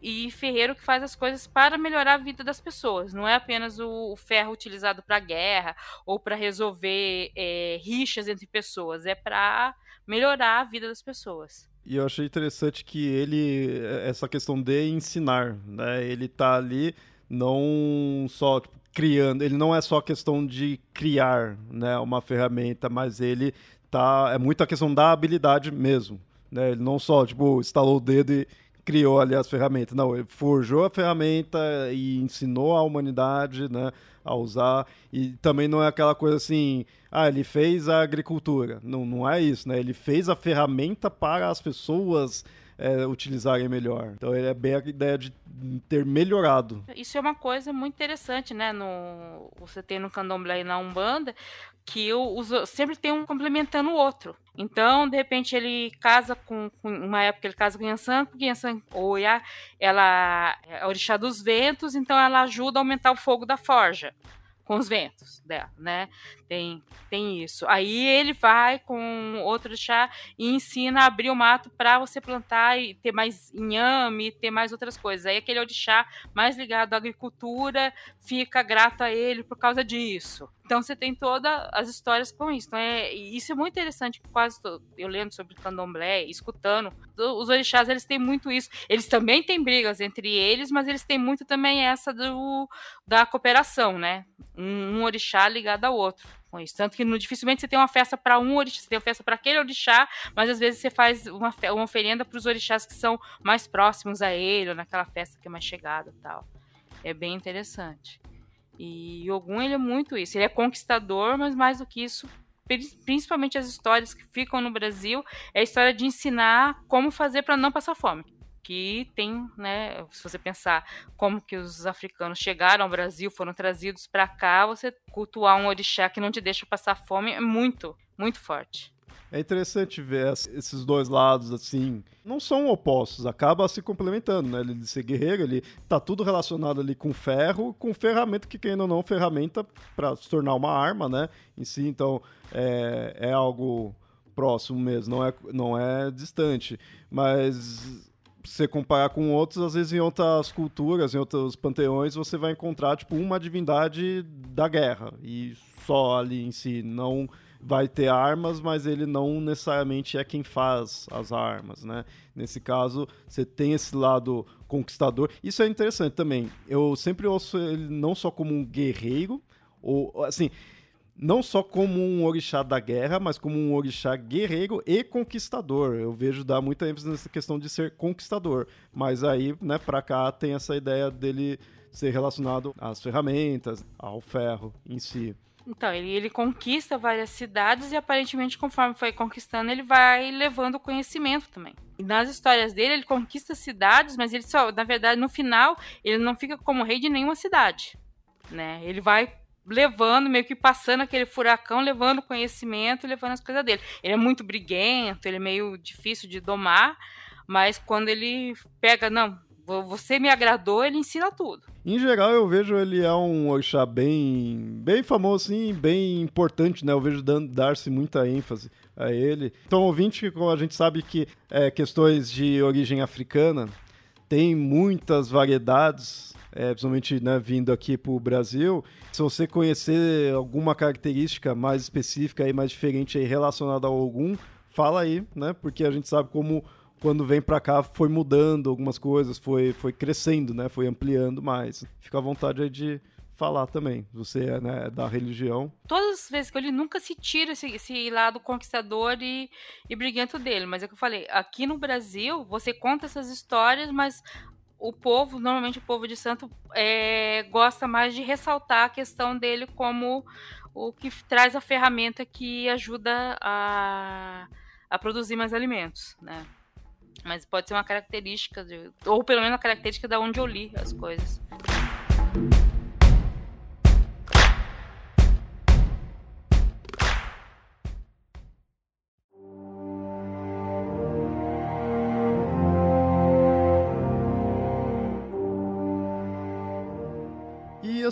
[SPEAKER 3] e ferreiro que faz as coisas para melhorar a vida das pessoas. Não é apenas o, o ferro utilizado para guerra ou para resolver é, rixas entre pessoas, é para melhorar a vida das pessoas.
[SPEAKER 1] E eu achei interessante que ele, essa questão de ensinar, né? Ele tá ali não só tipo, criando, ele não é só questão de criar, né, uma ferramenta, mas ele tá é muito a questão da habilidade mesmo, né? Ele não só tipo instalou o dedo e criou ali as ferramentas, não, ele forjou a ferramenta e ensinou a humanidade, né, a usar e também não é aquela coisa assim, ah, ele fez a agricultura, não, não é isso, né? Ele fez a ferramenta para as pessoas é, utilizarem melhor. Então ele é bem a ideia de ter melhorado.
[SPEAKER 3] Isso é uma coisa muito interessante, né? No, você tem no candomblé e na Umbanda que os, sempre tem um complementando o outro. Então, de repente, ele casa com, com uma época ele casa com Yansan, porque Yansan Oya, ela é a orixá dos ventos, então ela ajuda a aumentar o fogo da forja com os ventos dela, né? Tem, tem isso. Aí ele vai com outro chá e ensina a abrir o mato para você plantar e ter mais inhame, ter mais outras coisas. Aí aquele orixá mais ligado à agricultura fica grato a ele por causa disso. Então você tem todas as histórias com isso. Então é, isso é muito interessante, quase tô, eu lendo sobre candomblé, escutando. Os orixás, eles têm muito isso. Eles também têm brigas entre eles, mas eles têm muito também essa do, da cooperação, né? Um, um orixá ligado ao outro. Com isso. Tanto que no, dificilmente você tem uma festa para um orixá, você tem uma festa para aquele orixá, mas às vezes você faz uma, uma oferenda para os orixás que são mais próximos a ele, ou naquela festa que é mais chegada tal. É bem interessante. E Ogum, ele é muito isso. Ele é conquistador, mas mais do que isso, principalmente as histórias que ficam no Brasil, é a história de ensinar como fazer para não passar fome. Que tem, né, se você pensar como que os africanos chegaram ao Brasil, foram trazidos para cá, você cultuar um orixá que não te deixa passar fome é muito, muito forte.
[SPEAKER 1] É interessante ver esses dois lados, assim, não são opostos, acaba se complementando, né? Ele de ser guerreiro, ele tá tudo relacionado ali com ferro, com ferramenta que, querendo ou não, ferramenta para se tornar uma arma, né? Em si, então, é, é algo próximo mesmo, não é, não é distante. Mas você comparar com outros, às vezes em outras culturas, em outros panteões, você vai encontrar, tipo, uma divindade da guerra, e só ali em si, não vai ter armas, mas ele não necessariamente é quem faz as armas, né? Nesse caso, você tem esse lado conquistador. Isso é interessante também. Eu sempre ouço ele não só como um guerreiro, ou assim, não só como um orixá da guerra, mas como um orixá guerreiro e conquistador. Eu vejo dar muita ênfase nessa questão de ser conquistador. Mas aí, né, pra cá tem essa ideia dele ser relacionado às ferramentas, ao ferro em si.
[SPEAKER 3] Então, ele, ele conquista várias cidades e aparentemente, conforme foi conquistando, ele vai levando conhecimento também. E nas histórias dele, ele conquista cidades, mas ele só, na verdade, no final, ele não fica como rei de nenhuma cidade. Né? Ele vai levando, meio que passando aquele furacão, levando conhecimento, levando as coisas dele. Ele é muito briguento, ele é meio difícil de domar, mas quando ele pega, não, você me agradou, ele ensina tudo.
[SPEAKER 1] Em geral, eu vejo ele é um orixá bem, bem famoso, assim, bem importante, né? Eu vejo dar-se muita ênfase a ele. Então, ouvinte, como a gente sabe que é, questões de origem africana tem muitas variedades, é, principalmente né, vindo aqui para o Brasil. Se você conhecer alguma característica mais específica e mais diferente aí relacionada ao algum, fala aí, né? Porque a gente sabe como quando vem para cá foi mudando algumas coisas, foi, foi crescendo, né? Foi ampliando mais. Fica à vontade aí de falar também. Você é né, da religião.
[SPEAKER 3] Todas as vezes que eu li, nunca se tira esse, esse lado conquistador e, e briguento dele. Mas é que eu falei, aqui no Brasil, você conta essas histórias, mas o povo, normalmente o povo de santo, é, gosta mais de ressaltar a questão dele como o que traz a ferramenta que ajuda a, a produzir mais alimentos, né? Mas pode ser uma característica, de, ou pelo menos uma característica da onde eu li as coisas.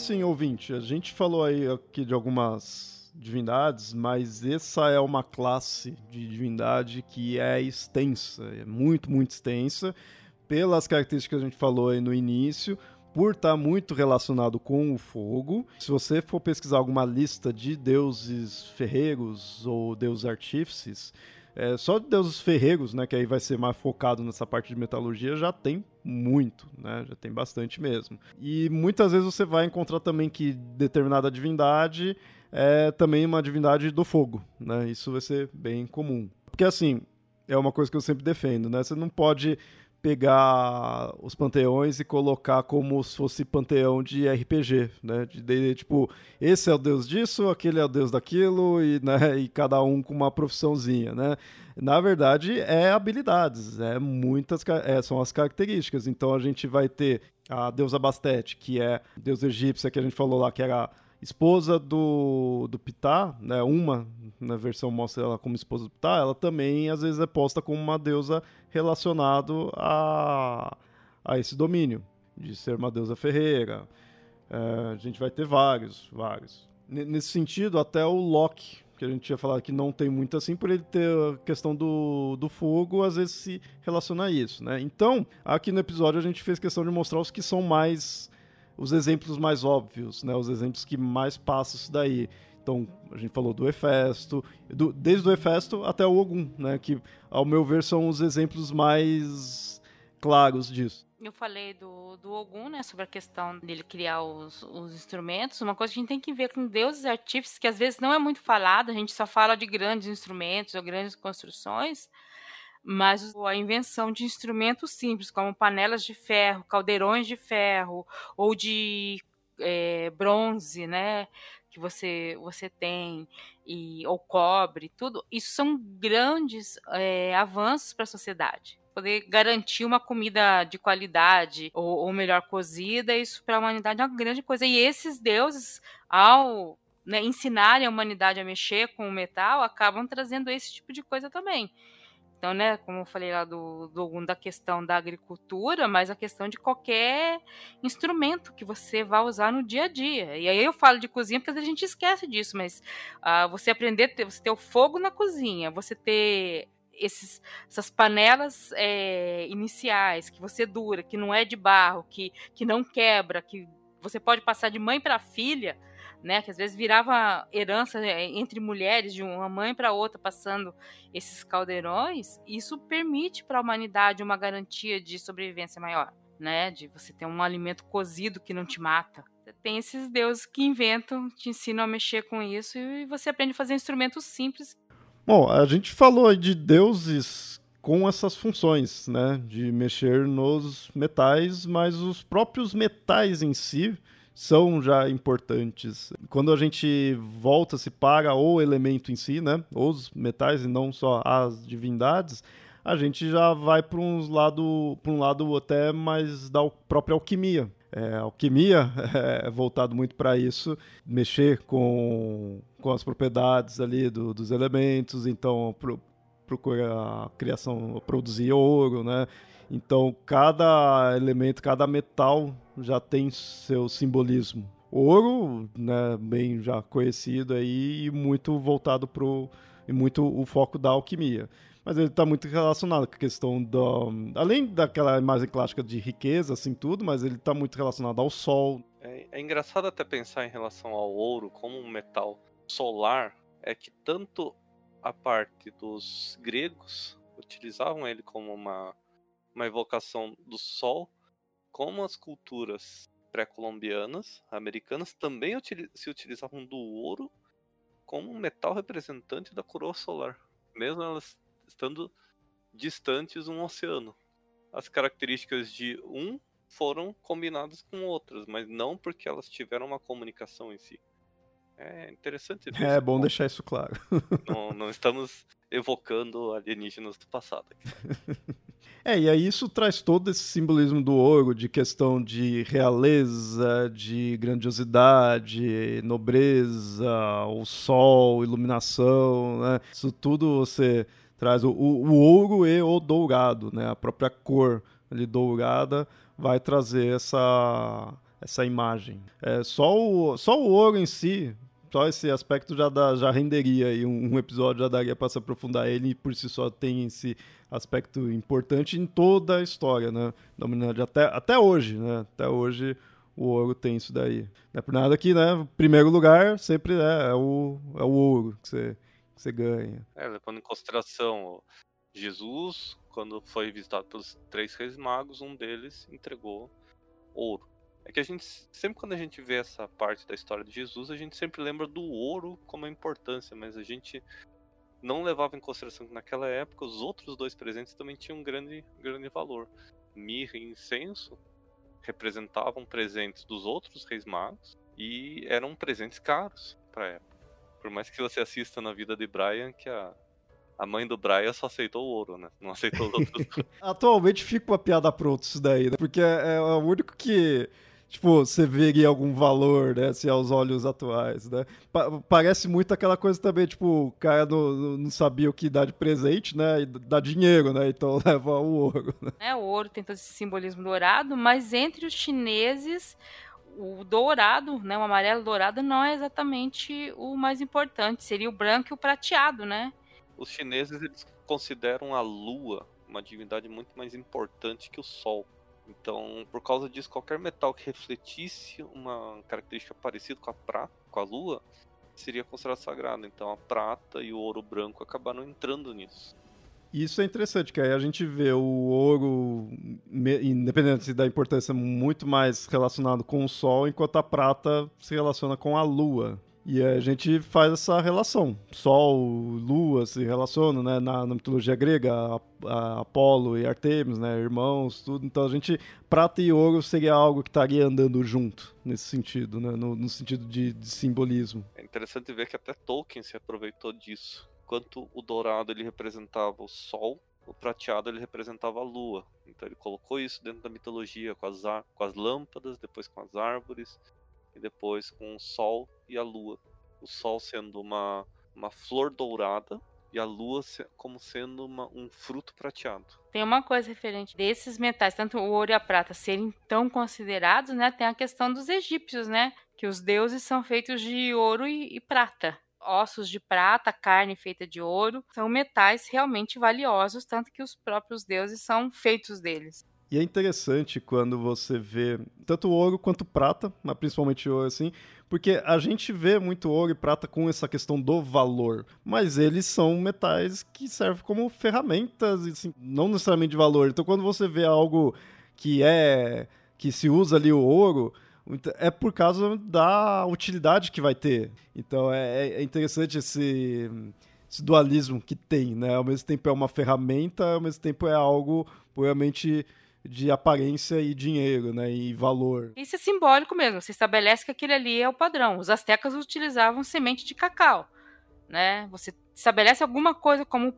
[SPEAKER 1] Assim, ouvinte, a gente falou aí aqui de algumas divindades, mas essa é uma classe de divindade que é extensa, é muito, muito extensa, pelas características que a gente falou aí no início, por estar muito relacionado com o fogo. Se você for pesquisar alguma lista de deuses ferreiros ou deuses artífices, é, só de deuses ferreiros, né, que aí vai ser mais focado nessa parte de metalurgia, já tem muito, né, já tem bastante mesmo. E muitas vezes você vai encontrar também que determinada divindade é também uma divindade do fogo, né, isso vai ser bem comum. Porque assim, é uma coisa que eu sempre defendo, né, você não pode pegar os panteões e colocar como se fosse panteão de RPG, né? De, de, tipo, esse é o deus disso, aquele é o deus daquilo, e, né, e cada um com uma profissãozinha, né? Na verdade, é habilidades, é muitas, é, são as características. Então a gente vai ter a deusa Bastet, que é deus egípcia que a gente falou lá, que era esposa do, do Ptah, né, uma na versão mostra ela como esposa do Ptah, ela também às vezes é posta como uma deusa relacionado a, a esse domínio de ser uma deusa ferreira. É, a gente vai ter vários, vários. N nesse sentido, até o Loki, que a gente tinha falado que não tem muito assim, por ele ter a questão do, do fogo, às vezes se relaciona a isso, né? Então, aqui no episódio a gente fez questão de mostrar os que são mais os exemplos mais óbvios, né? Os exemplos que mais passam isso daí. Então, a gente falou do Hefesto, do, desde o Hefesto até o Ogum, né? Que, ao meu ver, são os exemplos mais claros disso.
[SPEAKER 3] Eu falei do, do Ogum, né, sobre a questão dele criar os, os instrumentos. Uma coisa que a gente tem que ver com deuses artífices, que às vezes não é muito falado, a gente só fala de grandes instrumentos ou grandes construções, mas a invenção de instrumentos simples, como panelas de ferro, caldeirões de ferro ou de é, bronze, né, que você você tem e ou cobre, tudo isso são grandes é, avanços para a sociedade. Poder garantir uma comida de qualidade ou, ou melhor cozida, isso para a humanidade é uma grande coisa. E esses deuses, ao né, ensinarem a humanidade a mexer com o metal, acabam trazendo esse tipo de coisa também. Então, né, como eu falei lá do, do, da questão da agricultura, mas a questão de qualquer instrumento que você vai usar no dia a dia. E aí eu falo de cozinha porque a gente esquece disso, mas uh, você aprender, ter, você ter o fogo na cozinha, você ter esses, essas panelas é, iniciais que você dura, que não é de barro, que, que não quebra, que você pode passar de mãe para filha, né, que às vezes virava herança é, entre mulheres de uma mãe para outra passando esses caldeirões, isso permite para a humanidade uma garantia de sobrevivência maior, né, de você ter um alimento cozido que não te mata. Tem esses deuses que inventam, te ensinam a mexer com isso e você aprende a fazer instrumentos simples.
[SPEAKER 1] Bom, a gente falou de deuses com essas funções, né, de mexer nos metais, mas os próprios metais em si são já importantes. Quando a gente volta, se para o elemento em si, né, os metais e não só as divindades, a gente já vai para um lado, para um lado até mais da própria alquimia. É, alquimia é voltado muito para isso, mexer com, com as propriedades ali do, dos elementos, então pro, a criação, produzir ouro, né? Então, cada elemento, cada metal já tem seu simbolismo. Ouro, né, bem já conhecido aí, e muito voltado para e muito o foco da alquimia. Mas ele está muito relacionado com a questão da. Além daquela imagem clássica de riqueza, assim, tudo, mas ele está muito relacionado ao sol.
[SPEAKER 2] É, é engraçado até pensar em relação ao ouro como um metal solar, é que tanto a parte dos gregos utilizavam ele como uma uma evocação do sol, como as culturas pré-colombianas, americanas, também se utilizavam do ouro como um metal representante da coroa solar, mesmo elas estando distantes um oceano. As características de um foram combinadas com outras, mas não porque elas tiveram uma comunicação em si. É interessante.
[SPEAKER 1] É bom deixar isso claro.
[SPEAKER 2] Não, não estamos evocando alienígenas do passado. Aqui.
[SPEAKER 1] É, e aí isso traz todo esse simbolismo do ouro, de questão de realeza, de grandiosidade, nobreza, o sol, iluminação, né? Isso tudo você traz o, o, o ouro e o dourado, né? A própria cor ali dourada vai trazer essa essa imagem. É, só, o, só o ouro em si, Só esse aspecto já, dá, já renderia aí um, um episódio, já daria para se aprofundar ele e por si só tem esse aspecto importante em toda a história, né? Da humanidade, até, até hoje, né? Até hoje o ouro tem isso daí. Não é por nada que, né? Primeiro lugar sempre é, é o, é o ouro que você, que você ganha.
[SPEAKER 2] É, levando em consideração Jesus, quando foi visitado pelos três reis magos, um deles entregou ouro. É que a gente, sempre quando a gente vê essa parte da história de Jesus, a gente sempre lembra do ouro como a importância, mas a gente não levava em consideração que naquela época os outros dois presentes também tinham um grande, grande valor. Mirra e incenso representavam presentes dos outros reis magos e eram presentes caros para época. Por mais que você assista na vida de Brian, que a, a mãe do Brian só aceitou o ouro, né? Não aceitou os outros.
[SPEAKER 1] Atualmente fica uma piada pronta isso daí, né? Porque é, é o único que tipo, você veria algum valor, né, assim, aos olhos atuais, né? Pa parece muito aquela coisa também, tipo, o cara não, não sabia o que dar de presente, né, e dá dinheiro, né, então leva o ouro. Né?
[SPEAKER 3] É, o ouro tem todo esse simbolismo dourado, mas entre os chineses, o dourado, né, o amarelo dourado não é exatamente o mais importante, seria o branco e o prateado, né?
[SPEAKER 2] Os chineses, eles consideram a lua uma divindade muito mais importante que o sol. Então, por causa disso, qualquer metal que refletisse uma característica parecida com a prata, com a lua, seria considerado sagrado. Então, a prata e o ouro branco acabaram entrando nisso.
[SPEAKER 1] Isso é interessante, que aí a gente vê o ouro, independente da importância, muito mais relacionado com o Sol, enquanto a prata se relaciona com a Lua. E a gente faz essa relação. Sol, Lua se relacionam, né? Na, na mitologia grega, a, a Apolo e Artemis, né? Irmãos, tudo. Então a gente, prata e ouro seria algo que estaria andando junto nesse sentido, né? No, no sentido de, de, simbolismo.
[SPEAKER 2] É interessante ver que até Tolkien se aproveitou disso. Enquanto o dourado ele representava o Sol, o prateado ele representava a Lua. Então ele colocou isso dentro da mitologia com as, com as lâmpadas, depois com as árvores e depois com o Sol e a Lua. O Sol sendo uma, uma flor dourada e a Lua como sendo uma, um fruto prateado.
[SPEAKER 3] Tem uma coisa referente desses metais, tanto o ouro e a prata serem tão considerados, né? Tem a questão dos egípcios, né? Que os deuses são feitos de ouro e, e prata ossos de prata, carne feita de ouro, são metais realmente valiosos, tanto que os próprios deuses são feitos deles.
[SPEAKER 1] E é interessante quando você vê tanto ouro quanto prata, mas principalmente ouro assim, porque a gente vê muito ouro e prata com essa questão do valor, mas eles são metais que servem como ferramentas, assim, não necessariamente de valor. Então quando você vê algo que é que se usa ali o ouro, é por causa da utilidade que vai ter. Então é, é interessante esse, esse dualismo que tem, né? Ao mesmo tempo é uma ferramenta, ao mesmo tempo é algo puramente de aparência e dinheiro, né, e valor.
[SPEAKER 3] Isso é simbólico mesmo. Você estabelece que aquele ali é o padrão. Os astecas utilizavam semente de cacau, né? Você estabelece alguma coisa como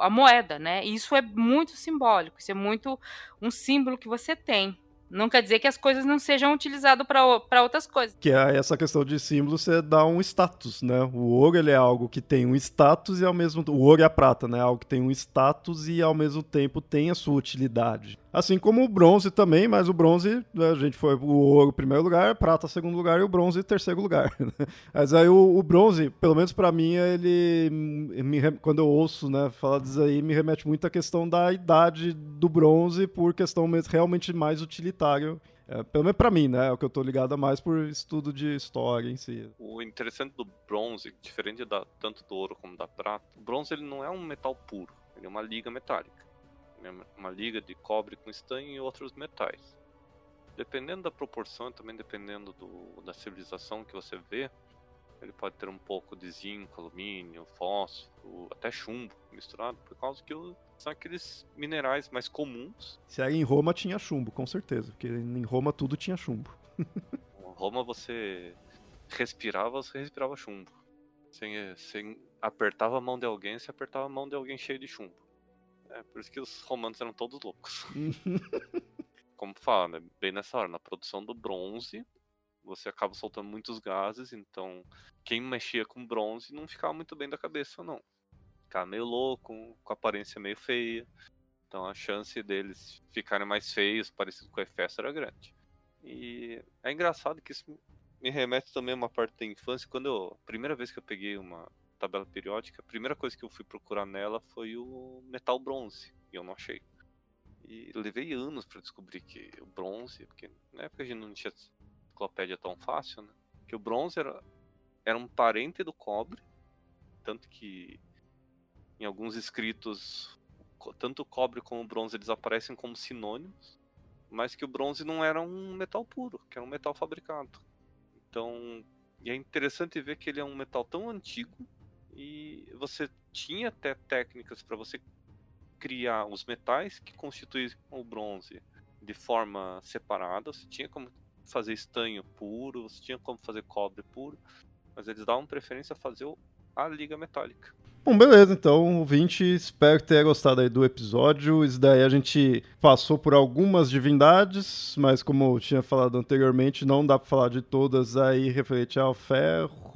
[SPEAKER 3] a moeda, né? E isso é muito simbólico. Isso é muito um símbolo que você tem. Não quer dizer que as coisas não sejam utilizadas para outras coisas.
[SPEAKER 1] Que é essa questão de símbolo, você dá um status, né? O ouro ele é algo que tem um status e ao mesmo o ouro e a prata, né? Algo que tem um status e ao mesmo tempo tem a sua utilidade. Assim como o bronze também, mas o bronze, né, a gente foi o ouro primeiro lugar, prata segundo lugar e o bronze terceiro lugar. Né? Mas aí o, o bronze, pelo menos para mim, ele me, quando eu ouço, né, falar disso aí, me remete muito à questão da idade do bronze por questão realmente mais utilitário é, pelo menos para mim, né? É o que eu tô ligado mais por estudo de história em si.
[SPEAKER 2] O interessante do bronze, diferente da, tanto do ouro como da prata, o bronze ele não é um metal puro, ele é uma liga metálica uma liga de cobre com estanho e outros metais. Dependendo da proporção e também dependendo do, da civilização que você vê, ele pode ter um pouco de zinco, alumínio, fósforo, até chumbo misturado, por causa que são aqueles minerais mais comuns.
[SPEAKER 1] Se era em Roma tinha chumbo, com certeza, porque em Roma tudo tinha chumbo.
[SPEAKER 2] em Roma você respirava, você respirava chumbo. Você, você apertava a mão de alguém, você apertava a mão de alguém cheio de chumbo. É, por isso que os romanos eram todos loucos. Como fala, né? Bem nessa hora, na produção do bronze, você acaba soltando muitos gases, então quem mexia com bronze não ficava muito bem da cabeça, não. Ficava meio louco, com aparência meio feia. Então a chance deles ficarem mais feios, parecido com o Hefesto, era grande. E é engraçado que isso me remete também a uma parte da infância. Quando eu. Primeira vez que eu peguei uma tabela periódica, a primeira coisa que eu fui procurar nela foi o metal bronze. E eu não achei. E levei anos para descobrir que o bronze, porque na época a gente não tinha enciclopédia tão fácil, né? Que o bronze era, era um parente do cobre, tanto que em alguns escritos tanto o cobre como o bronze eles aparecem como sinônimos, mas que o bronze não era um metal puro, que era um metal fabricado. Então, é interessante ver que ele é um metal tão antigo e você tinha até técnicas para você criar os metais que constituem o bronze de forma separada. Você tinha como fazer estanho puro, você tinha como fazer cobre puro, mas eles davam preferência a fazer a liga metálica.
[SPEAKER 1] Bom, beleza, então, ouvinte, espero que tenha gostado aí do episódio. Isso daí a gente passou por algumas divindades, mas como eu tinha falado anteriormente, não dá para falar de todas aí referente ao ferro,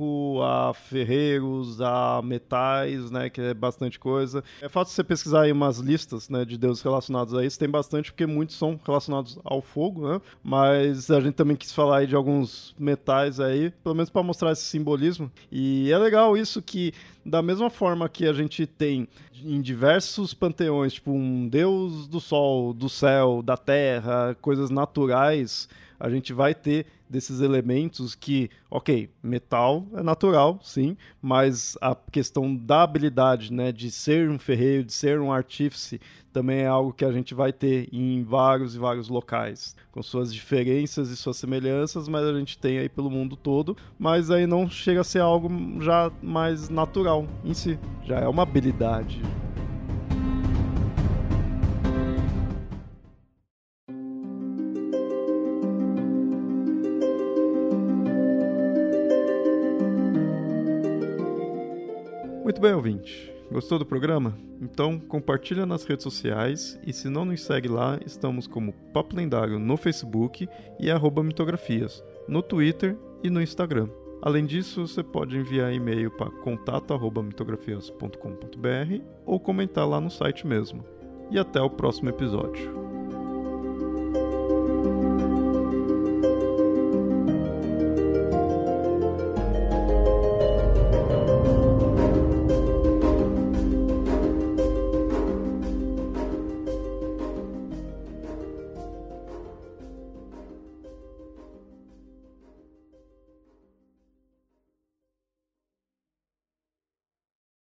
[SPEAKER 1] a ferreiros, a metais, né, que é bastante coisa. É fácil você pesquisar aí umas listas, né, de deuses relacionados a isso, tem bastante porque muitos são relacionados ao fogo, né? Mas a gente também quis falar aí de alguns metais aí, pelo menos para mostrar esse simbolismo. E é legal isso que da mesma forma que a gente tem em diversos panteões, tipo um deus do sol, do céu, da terra, coisas naturais, a gente vai ter desses elementos que, ok, metal é natural, sim, mas a questão da habilidade, né, de ser um ferreiro, de ser um artífice, também é algo que a gente vai ter em vários e vários locais, com suas diferenças e suas semelhanças, mas a gente tem aí pelo mundo todo, mas aí não chega a ser algo já mais natural em si, já é uma habilidade. Muito bem, ouvinte. Gostou do programa? Então compartilha nas redes sociais e se não nos segue lá, estamos como Papo Lendário no Facebook e arroba mitografias, no Twitter e no Instagram. Além disso, você pode enviar e-mail para contato@mitografias.com.br ou comentar lá no site mesmo. E até o próximo episódio.